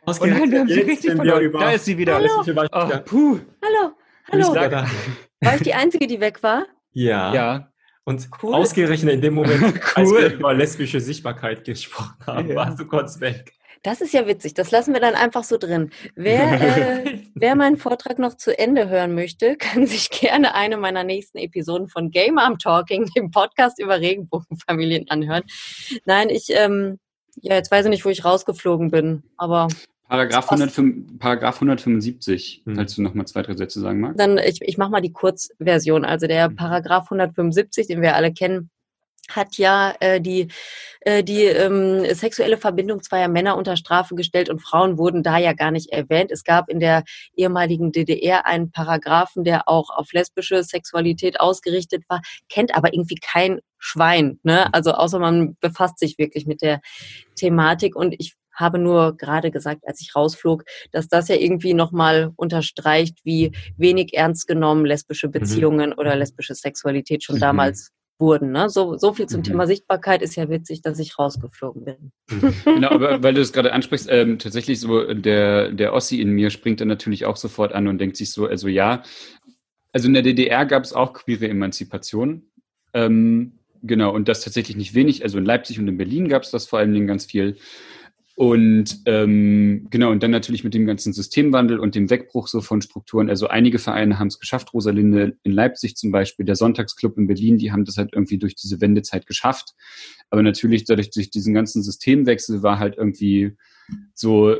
Oh nein, wir haben sie richtig verloren. Da ist sie wieder. Hallo. Oh, puh. Hallo. Hallo. War ich die Einzige, die weg war? Ja. Ja. Und cool. ausgerechnet in dem Moment, cool. als wir über lesbische Sichtbarkeit gesprochen haben, ja. warst du kurz weg. Das ist ja witzig. Das lassen wir dann einfach so drin. Wer, äh, wer meinen Vortrag noch zu Ende hören möchte, kann sich gerne eine meiner nächsten Episoden von Game Arm Talking, dem Podcast über Regenbogenfamilien, anhören. Nein, ich, ähm, ja, jetzt weiß ich nicht, wo ich rausgeflogen bin, aber. Paragraph, 105, Paragraph 175, hm. falls du noch mal zwei, drei Sätze sagen magst. Dann, ich, ich mache mal die Kurzversion. Also der hm. Paragraph 175, den wir alle kennen, hat ja äh, die, äh, die ähm, sexuelle Verbindung zweier Männer unter Strafe gestellt und Frauen wurden da ja gar nicht erwähnt. Es gab in der ehemaligen DDR einen Paragraphen, der auch auf lesbische Sexualität ausgerichtet war, kennt aber irgendwie kein Schwein. Ne? Also außer man befasst sich wirklich mit der Thematik und ich habe nur gerade gesagt, als ich rausflog, dass das ja irgendwie nochmal unterstreicht, wie wenig ernst genommen lesbische mhm. Beziehungen mhm. oder lesbische Sexualität schon mhm. damals wurden. Ne? So, so viel zum mhm. Thema Sichtbarkeit ist ja witzig, dass ich rausgeflogen bin. Genau, aber weil du es gerade ansprichst, ähm, tatsächlich so der, der Ossi in mir springt dann natürlich auch sofort an und denkt sich so, also ja, also in der DDR gab es auch queere Emanzipation. Ähm, genau, und das tatsächlich nicht wenig. Also in Leipzig und in Berlin gab es das vor allen Dingen ganz viel. Und ähm, genau, und dann natürlich mit dem ganzen Systemwandel und dem Wegbruch so von Strukturen. Also einige Vereine haben es geschafft, Rosalinde in Leipzig zum Beispiel, der Sonntagsclub in Berlin, die haben das halt irgendwie durch diese Wendezeit geschafft. Aber natürlich dadurch durch diesen ganzen Systemwechsel war halt irgendwie so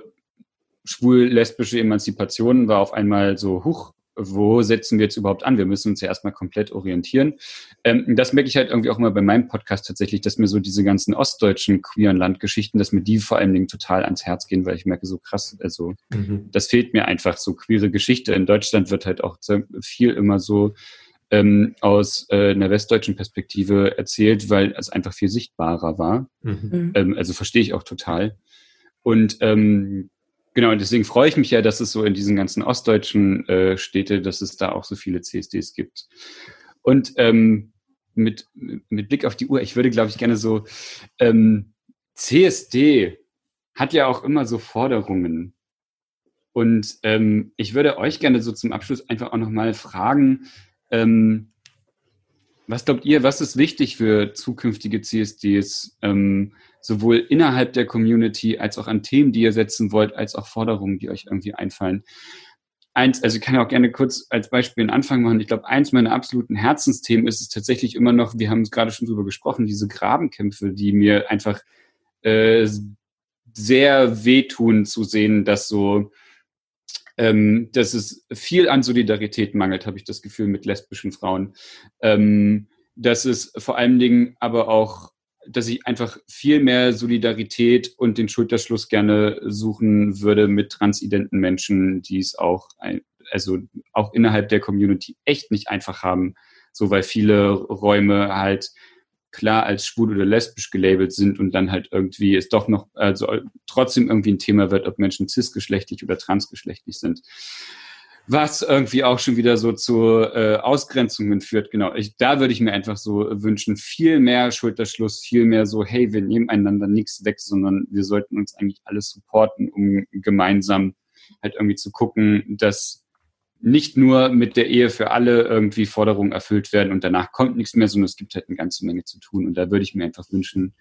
schwul-lesbische Emanzipation war auf einmal so, huch, wo setzen wir jetzt überhaupt an? Wir müssen uns ja erstmal komplett orientieren. Ähm, das merke ich halt irgendwie auch immer bei meinem Podcast tatsächlich, dass mir so diese ganzen ostdeutschen queeren Landgeschichten, dass mir die vor allen Dingen total ans Herz gehen, weil ich merke so krass, also mhm. das fehlt mir einfach so queere Geschichte. In Deutschland wird halt auch viel immer so ähm, aus äh, einer westdeutschen Perspektive erzählt, weil es einfach viel sichtbarer war. Mhm. mhm. Ähm, also verstehe ich auch total. Und ähm, Genau, und deswegen freue ich mich ja, dass es so in diesen ganzen ostdeutschen äh, Städte, dass es da auch so viele CSDs gibt. Und ähm, mit, mit Blick auf die Uhr, ich würde, glaube ich, gerne so, ähm, CSD hat ja auch immer so Forderungen. Und ähm, ich würde euch gerne so zum Abschluss einfach auch nochmal fragen, ähm, was glaubt ihr, was ist wichtig für zukünftige CSDs? Ähm, sowohl innerhalb der Community als auch an Themen, die ihr setzen wollt, als auch Forderungen, die euch irgendwie einfallen. Eins, also ich kann ja auch gerne kurz als Beispiel einen Anfang machen. Ich glaube, eins meiner absoluten Herzensthemen ist es tatsächlich immer noch, wir haben es gerade schon drüber gesprochen, diese Grabenkämpfe, die mir einfach äh, sehr wehtun zu sehen, dass so, ähm, dass es viel an Solidarität mangelt, habe ich das Gefühl, mit lesbischen Frauen. Ähm, dass es vor allen Dingen aber auch dass ich einfach viel mehr Solidarität und den Schulterschluss gerne suchen würde mit transidenten Menschen, die es auch, also auch innerhalb der Community echt nicht einfach haben, so weil viele Räume halt klar als schwul oder lesbisch gelabelt sind und dann halt irgendwie es doch noch, also trotzdem irgendwie ein Thema wird, ob Menschen cisgeschlechtlich oder transgeschlechtlich sind was irgendwie auch schon wieder so zu äh, Ausgrenzungen führt. Genau, ich, da würde ich mir einfach so wünschen, viel mehr Schulterschluss, viel mehr so, hey, wir nehmen einander nichts weg, sondern wir sollten uns eigentlich alles supporten, um gemeinsam halt irgendwie zu gucken, dass nicht nur mit der Ehe für alle irgendwie Forderungen erfüllt werden und danach kommt nichts mehr, sondern es gibt halt eine ganze Menge zu tun. Und da würde ich mir einfach wünschen,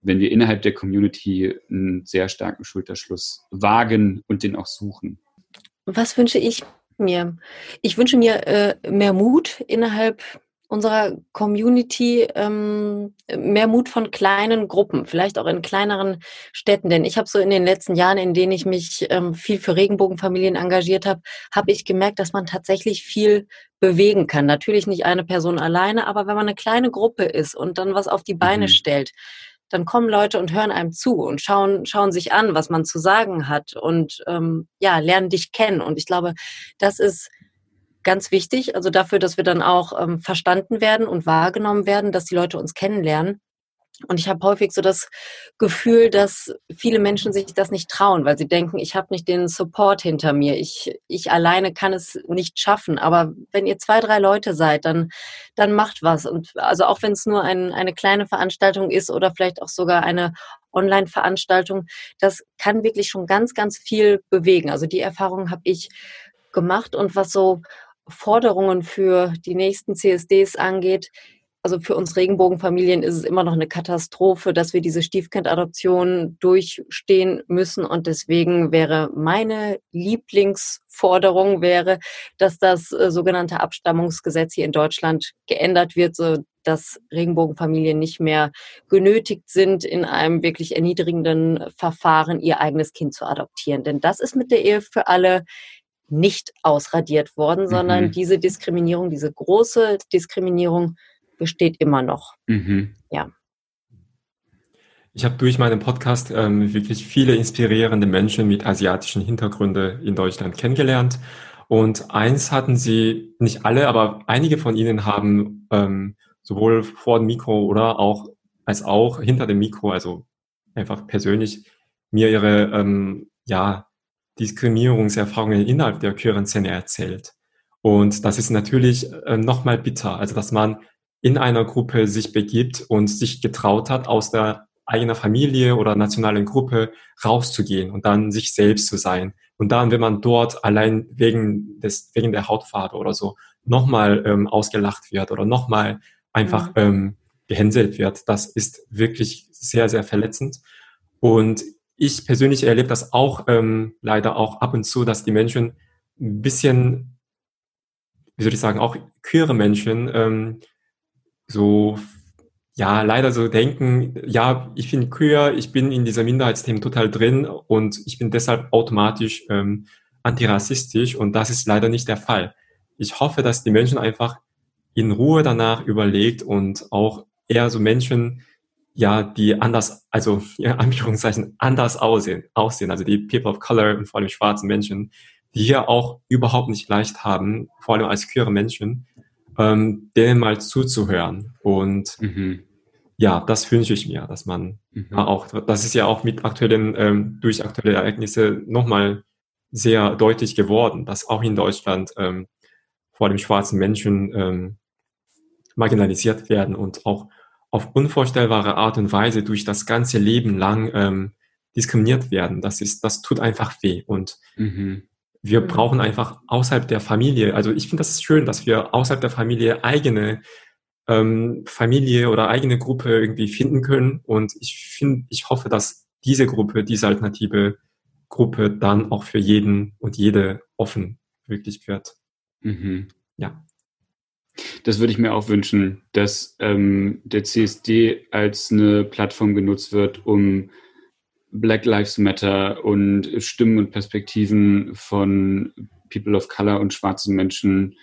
wenn wir innerhalb der Community einen sehr starken Schulterschluss wagen und den auch suchen. Was wünsche ich mir. Ich wünsche mir äh, mehr Mut innerhalb unserer Community, ähm, mehr Mut von kleinen Gruppen, vielleicht auch in kleineren Städten. Denn ich habe so in den letzten Jahren, in denen ich mich ähm, viel für Regenbogenfamilien engagiert habe, habe ich gemerkt, dass man tatsächlich viel bewegen kann. Natürlich nicht eine Person alleine, aber wenn man eine kleine Gruppe ist und dann was auf die Beine mhm. stellt, dann kommen Leute und hören einem zu und schauen, schauen sich an, was man zu sagen hat und ähm, ja, lernen dich kennen. Und ich glaube, das ist ganz wichtig, also dafür, dass wir dann auch ähm, verstanden werden und wahrgenommen werden, dass die Leute uns kennenlernen. Und ich habe häufig so das Gefühl, dass viele Menschen sich das nicht trauen, weil sie denken, ich habe nicht den Support hinter mir. Ich, ich alleine kann es nicht schaffen. Aber wenn ihr zwei, drei Leute seid, dann, dann macht was. Und also auch wenn es nur ein, eine kleine Veranstaltung ist oder vielleicht auch sogar eine Online-Veranstaltung, das kann wirklich schon ganz, ganz viel bewegen. Also die Erfahrung habe ich gemacht. Und was so Forderungen für die nächsten CSDs angeht, also für uns Regenbogenfamilien ist es immer noch eine Katastrophe, dass wir diese Stiefkindadoption durchstehen müssen. Und deswegen wäre meine Lieblingsforderung wäre, dass das äh, sogenannte Abstammungsgesetz hier in Deutschland geändert wird, so dass Regenbogenfamilien nicht mehr genötigt sind, in einem wirklich erniedrigenden Verfahren ihr eigenes Kind zu adoptieren. Denn das ist mit der Ehe für alle nicht ausradiert worden, sondern mhm. diese Diskriminierung, diese große Diskriminierung besteht immer noch. Mhm. Ja. Ich habe durch meinen Podcast ähm, wirklich viele inspirierende Menschen mit asiatischen Hintergründen in Deutschland kennengelernt. Und eins hatten sie, nicht alle, aber einige von ihnen haben ähm, sowohl vor dem Mikro oder auch als auch hinter dem Mikro, also einfach persönlich, mir ihre ähm, ja, Diskriminierungserfahrungen innerhalb der queeren Szene erzählt. Und das ist natürlich äh, nochmal bitter, also dass man in einer Gruppe sich begibt und sich getraut hat, aus der eigenen Familie oder nationalen Gruppe rauszugehen und dann sich selbst zu sein. Und dann, wenn man dort allein wegen des, wegen der Hautfarbe oder so nochmal ähm, ausgelacht wird oder nochmal einfach mhm. ähm, gehänselt wird, das ist wirklich sehr, sehr verletzend. Und ich persönlich erlebe das auch ähm, leider auch ab und zu, dass die Menschen ein bisschen, wie soll ich sagen, auch queere Menschen ähm, so ja leider so denken, ja, ich bin queer, ich bin in dieser Minderheitsthemen total drin und ich bin deshalb automatisch ähm, antirassistisch und das ist leider nicht der Fall. Ich hoffe, dass die Menschen einfach in Ruhe danach überlegt und auch eher so Menschen, ja, die anders, also ja, Anführungszeichen anders aussehen, aussehen, also die People of Color und vor allem schwarzen Menschen, die hier auch überhaupt nicht leicht haben, vor allem als queere Menschen, ähm, denen mal zuzuhören. Und mhm. ja, das wünsche ich mir, dass man mhm. auch, das ist ja auch mit aktuellen, ähm, durch aktuelle Ereignisse nochmal sehr deutlich geworden, dass auch in Deutschland ähm, vor allem schwarzen Menschen ähm, marginalisiert werden und auch auf unvorstellbare Art und Weise durch das ganze Leben lang ähm, diskriminiert werden. Das ist, das tut einfach weh. Und mhm. wir brauchen einfach außerhalb der Familie, also ich finde das schön, dass wir außerhalb der Familie eigene ähm, Familie oder eigene Gruppe irgendwie finden können. Und ich finde, ich hoffe, dass diese Gruppe, diese alternative Gruppe dann auch für jeden und jede offen wirklich wird. Mhm. Ja. Das würde ich mir auch wünschen, dass ähm, der CSD als eine Plattform genutzt wird, um Black Lives Matter und Stimmen und Perspektiven von People of Color und schwarzen Menschen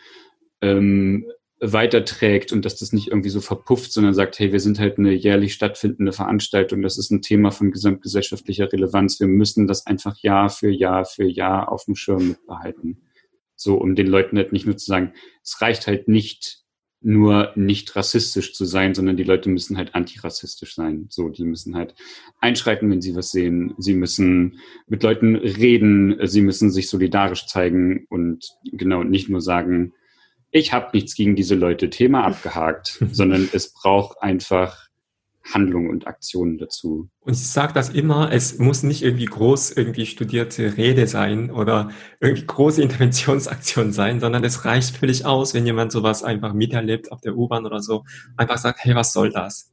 ähm, weiterträgt und dass das nicht irgendwie so verpufft, sondern sagt, hey, wir sind halt eine jährlich stattfindende Veranstaltung, das ist ein Thema von gesamtgesellschaftlicher Relevanz, wir müssen das einfach Jahr für Jahr für Jahr auf dem Schirm mitbehalten. So, um den Leuten halt nicht nur zu sagen, es reicht halt nicht nur nicht rassistisch zu sein, sondern die Leute müssen halt antirassistisch sein. So, die müssen halt einschreiten, wenn sie was sehen. Sie müssen mit Leuten reden. Sie müssen sich solidarisch zeigen und genau nicht nur sagen, ich habe nichts gegen diese Leute, Thema abgehakt, sondern es braucht einfach Handlungen und Aktionen dazu. Und ich sage das immer, es muss nicht irgendwie groß irgendwie studierte Rede sein oder irgendwie große Interventionsaktion sein, sondern es reicht völlig aus, wenn jemand sowas einfach miterlebt auf der U-Bahn oder so, einfach sagt, hey, was soll das?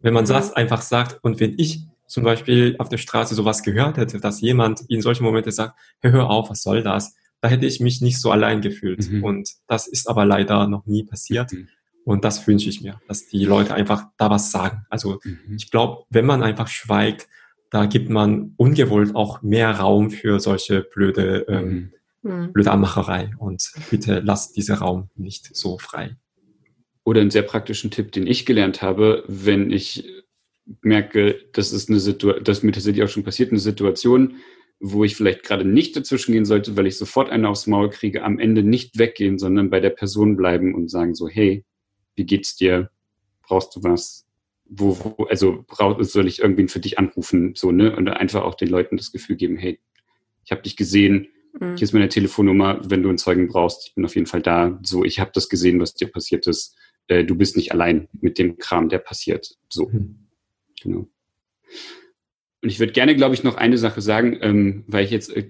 Wenn man mhm. das einfach sagt und wenn ich zum Beispiel auf der Straße sowas gehört hätte, dass jemand in solchen Momenten sagt, hey, hör auf, was soll das? Da hätte ich mich nicht so allein gefühlt. Mhm. Und das ist aber leider noch nie passiert. Mhm. Und das wünsche ich mir, dass die Leute einfach da was sagen. Also mhm. ich glaube, wenn man einfach schweigt, da gibt man ungewollt auch mehr Raum für solche blöde, ähm, mhm. mhm. blöde Anmacherei. Und bitte lasst diesen Raum nicht so frei. Oder einen sehr praktischen Tipp, den ich gelernt habe, wenn ich merke, das ist eine Situation, das mir tatsächlich auch schon passiert, eine Situation, wo ich vielleicht gerade nicht dazwischen gehen sollte, weil ich sofort eine aufs Maul kriege, am Ende nicht weggehen, sondern bei der Person bleiben und sagen so, hey, wie geht's dir? Brauchst du was? Wo, wo also brauch, soll ich irgendwen für dich anrufen? So, ne? Und einfach auch den Leuten das Gefühl geben, hey, ich habe dich gesehen, mhm. hier ist meine Telefonnummer, wenn du einen Zeugen brauchst, ich bin auf jeden Fall da. So, ich habe das gesehen, was dir passiert ist. Äh, du bist nicht allein mit dem Kram, der passiert. So. Mhm. Genau. Und ich würde gerne, glaube ich, noch eine Sache sagen, ähm, weil ich jetzt äh,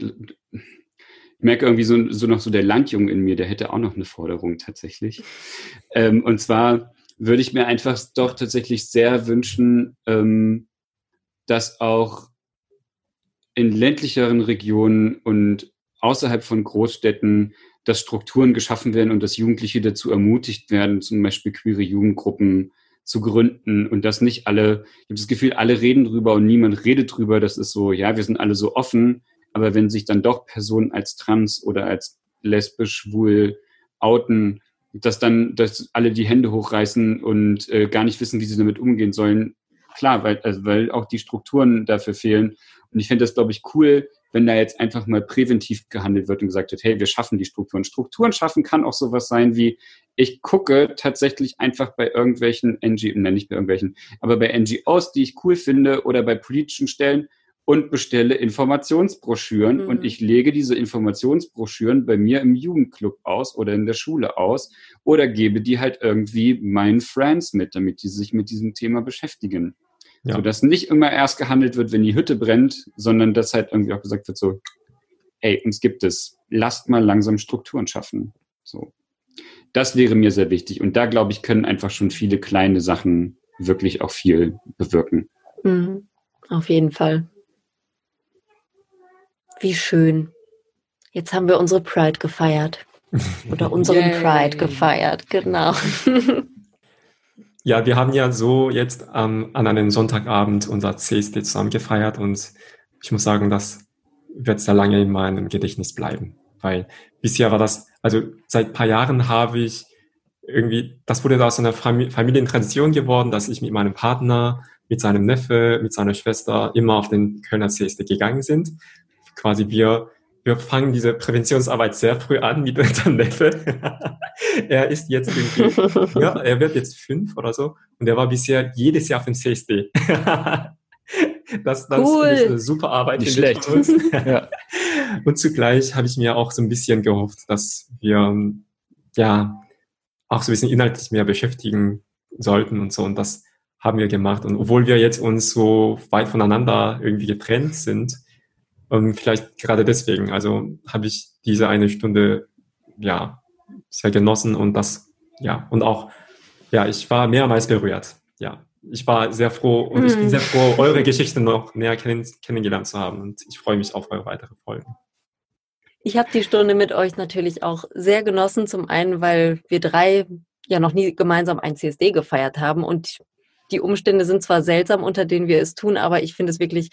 ich merke irgendwie so, so noch so der Landjung in mir, der hätte auch noch eine Forderung tatsächlich. Ähm, und zwar würde ich mir einfach doch tatsächlich sehr wünschen, ähm, dass auch in ländlicheren Regionen und außerhalb von Großstädten, dass Strukturen geschaffen werden und dass Jugendliche dazu ermutigt werden, zum Beispiel queere Jugendgruppen zu gründen und dass nicht alle, ich habe das Gefühl, alle reden drüber und niemand redet drüber. Das ist so, ja, wir sind alle so offen, aber wenn sich dann doch Personen als trans oder als lesbisch, schwul outen, dass dann, dass alle die Hände hochreißen und äh, gar nicht wissen, wie sie damit umgehen sollen. Klar, weil, also, weil auch die Strukturen dafür fehlen. Und ich finde das, glaube ich, cool, wenn da jetzt einfach mal präventiv gehandelt wird und gesagt wird, hey, wir schaffen die Strukturen. Strukturen schaffen kann auch sowas sein wie, ich gucke tatsächlich einfach bei irgendwelchen NGOs, nein, nicht bei irgendwelchen, aber bei NGOs, die ich cool finde oder bei politischen Stellen und bestelle Informationsbroschüren mhm. und ich lege diese Informationsbroschüren bei mir im Jugendclub aus oder in der Schule aus oder gebe die halt irgendwie meinen Friends mit, damit die sich mit diesem Thema beschäftigen. Ja. So dass nicht immer erst gehandelt wird, wenn die Hütte brennt, sondern dass halt irgendwie auch gesagt wird, so, ey, uns gibt es, lasst mal langsam Strukturen schaffen. So. Das wäre mir sehr wichtig. Und da, glaube ich, können einfach schon viele kleine Sachen wirklich auch viel bewirken. Mhm. Auf jeden Fall. Wie schön. Jetzt haben wir unsere Pride gefeiert. Oder unseren Yay. Pride gefeiert, genau. Ja, wir haben ja so jetzt ähm, an einem Sonntagabend unser CSD zusammen gefeiert und ich muss sagen, das wird sehr lange in meinem Gedächtnis bleiben, weil bisher war das, also seit paar Jahren habe ich irgendwie, das wurde da so eine Familientradition geworden, dass ich mit meinem Partner, mit seinem Neffe, mit seiner Schwester immer auf den Kölner CSD gegangen sind. Quasi wir wir fangen diese Präventionsarbeit sehr früh an mit unserem Neffe. er ist jetzt irgendwie, ja, er wird jetzt fünf oder so und er war bisher jedes Jahr auf dem CSD. das, das cool. ist eine super Arbeit. Nicht schlecht. ja. Und zugleich habe ich mir auch so ein bisschen gehofft, dass wir ja auch so ein bisschen inhaltlich mehr beschäftigen sollten und so. Und das haben wir gemacht. Und obwohl wir jetzt uns so weit voneinander irgendwie getrennt sind, und vielleicht gerade deswegen, also habe ich diese eine Stunde ja sehr genossen und das, ja, und auch, ja, ich war mehrmals berührt. Ja, ich war sehr froh und mm. ich bin mhm. sehr froh, eure Geschichte noch näher kenn kennengelernt zu haben und ich freue mich auf eure weitere Folgen. Ich habe die Stunde mit euch natürlich auch sehr genossen. Zum einen, weil wir drei ja noch nie gemeinsam ein CSD gefeiert haben und die Umstände sind zwar seltsam, unter denen wir es tun, aber ich finde es wirklich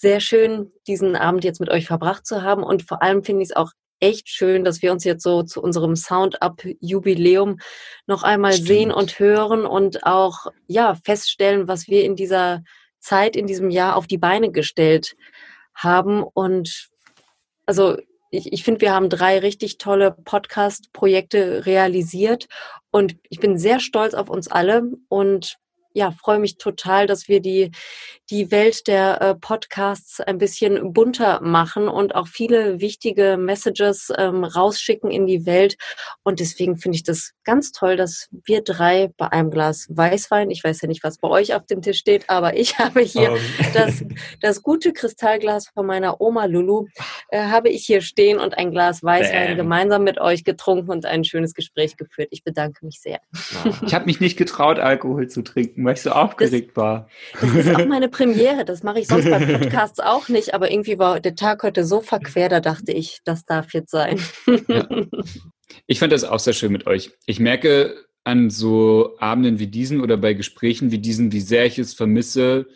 sehr schön, diesen Abend jetzt mit euch verbracht zu haben. Und vor allem finde ich es auch echt schön, dass wir uns jetzt so zu unserem Sound-Up-Jubiläum noch einmal Stimmt. sehen und hören und auch ja feststellen, was wir in dieser Zeit, in diesem Jahr auf die Beine gestellt haben. Und also ich, ich finde, wir haben drei richtig tolle Podcast-Projekte realisiert und ich bin sehr stolz auf uns alle und ja, freue mich total, dass wir die, die Welt der äh, Podcasts ein bisschen bunter machen und auch viele wichtige Messages ähm, rausschicken in die Welt. Und deswegen finde ich das ganz toll, dass wir drei bei einem Glas Weißwein, ich weiß ja nicht, was bei euch auf dem Tisch steht, aber ich habe hier um. Ähm. das, das gute Kristallglas von meiner Oma Lulu, äh, habe ich hier stehen und ein Glas Weißwein Bam. gemeinsam mit euch getrunken und ein schönes Gespräch geführt. Ich bedanke mich sehr. Ich habe mich nicht getraut, Alkohol zu trinken weil ich so aufgeregt das, war. Das ist auch meine Premiere. Das mache ich sonst bei Podcasts auch nicht. Aber irgendwie war der Tag heute so verquer, da dachte ich, das darf jetzt sein. Ja. Ich fand das auch sehr schön mit euch. Ich merke an so Abenden wie diesen oder bei Gesprächen wie diesen, wie sehr ich es vermisse,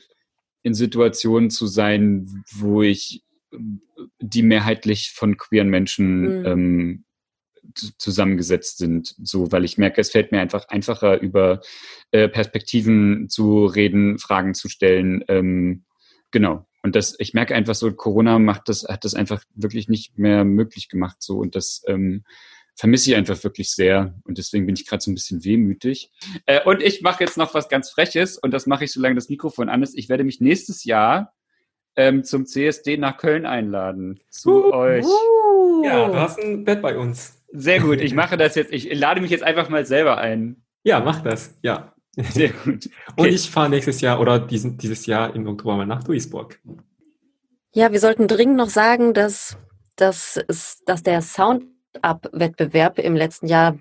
in Situationen zu sein, wo ich die mehrheitlich von queeren Menschen mhm. ähm, zusammengesetzt sind, so, weil ich merke, es fällt mir einfach einfacher, über äh, Perspektiven zu reden, Fragen zu stellen. Ähm, genau. Und das, ich merke einfach so, Corona macht das, hat das einfach wirklich nicht mehr möglich gemacht, so. Und das ähm, vermisse ich einfach wirklich sehr. Und deswegen bin ich gerade so ein bisschen wehmütig. Äh, und ich mache jetzt noch was ganz Freches und das mache ich, solange das Mikrofon an ist. Ich werde mich nächstes Jahr ähm, zum CSD nach Köln einladen. Zu uh, euch. Uh. Ja, du hast ein Bett bei uns. Sehr gut, ich mache das jetzt. Ich lade mich jetzt einfach mal selber ein. Ja, mach das, ja. Sehr gut. Okay. Und ich fahre nächstes Jahr oder diesen, dieses Jahr im Oktober mal nach Duisburg. Ja, wir sollten dringend noch sagen, dass, dass, dass der Sound-Up-Wettbewerb im letzten Jahr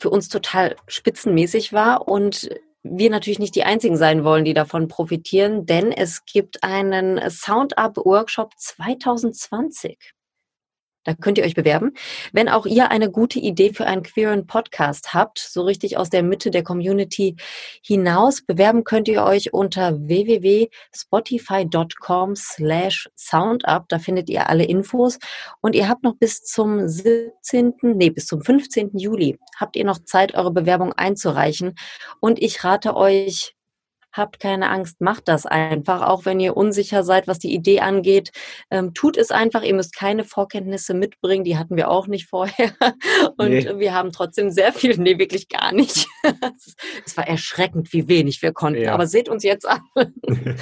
für uns total spitzenmäßig war und wir natürlich nicht die einzigen sein wollen, die davon profitieren, denn es gibt einen Sound Up Workshop 2020. Da könnt ihr euch bewerben. Wenn auch ihr eine gute Idee für einen queeren Podcast habt, so richtig aus der Mitte der Community hinaus, bewerben könnt ihr euch unter www.spotify.com slash soundup. Da findet ihr alle Infos. Und ihr habt noch bis zum 17., nee, bis zum 15. Juli habt ihr noch Zeit, eure Bewerbung einzureichen. Und ich rate euch, habt keine Angst, macht das einfach, auch wenn ihr unsicher seid, was die Idee angeht. Ähm, tut es einfach, ihr müsst keine Vorkenntnisse mitbringen, die hatten wir auch nicht vorher. Und nee. wir haben trotzdem sehr viel, nee, wirklich gar nicht. es war erschreckend, wie wenig wir konnten, ja. aber seht uns jetzt an.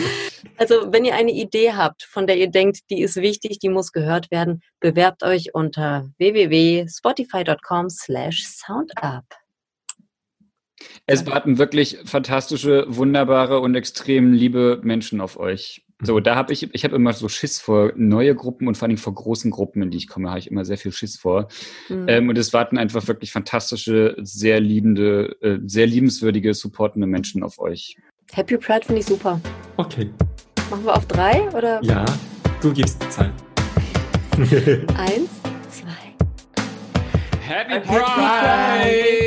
also, wenn ihr eine Idee habt, von der ihr denkt, die ist wichtig, die muss gehört werden, bewerbt euch unter www.spotify.com slash soundup. Es warten wirklich fantastische, wunderbare und extrem liebe Menschen auf euch. So, mhm. da habe ich, ich habe immer so Schiss vor neue Gruppen und vor allem vor großen Gruppen, in die ich komme, habe ich immer sehr viel Schiss vor. Mhm. Ähm, und es warten einfach wirklich fantastische, sehr liebende, äh, sehr liebenswürdige, supportende Menschen auf euch. Happy Pride finde ich super. Okay. Machen wir auf drei oder? Ja, du gibst die Zahl. Eins, zwei. Happy, Happy Pride! Pride.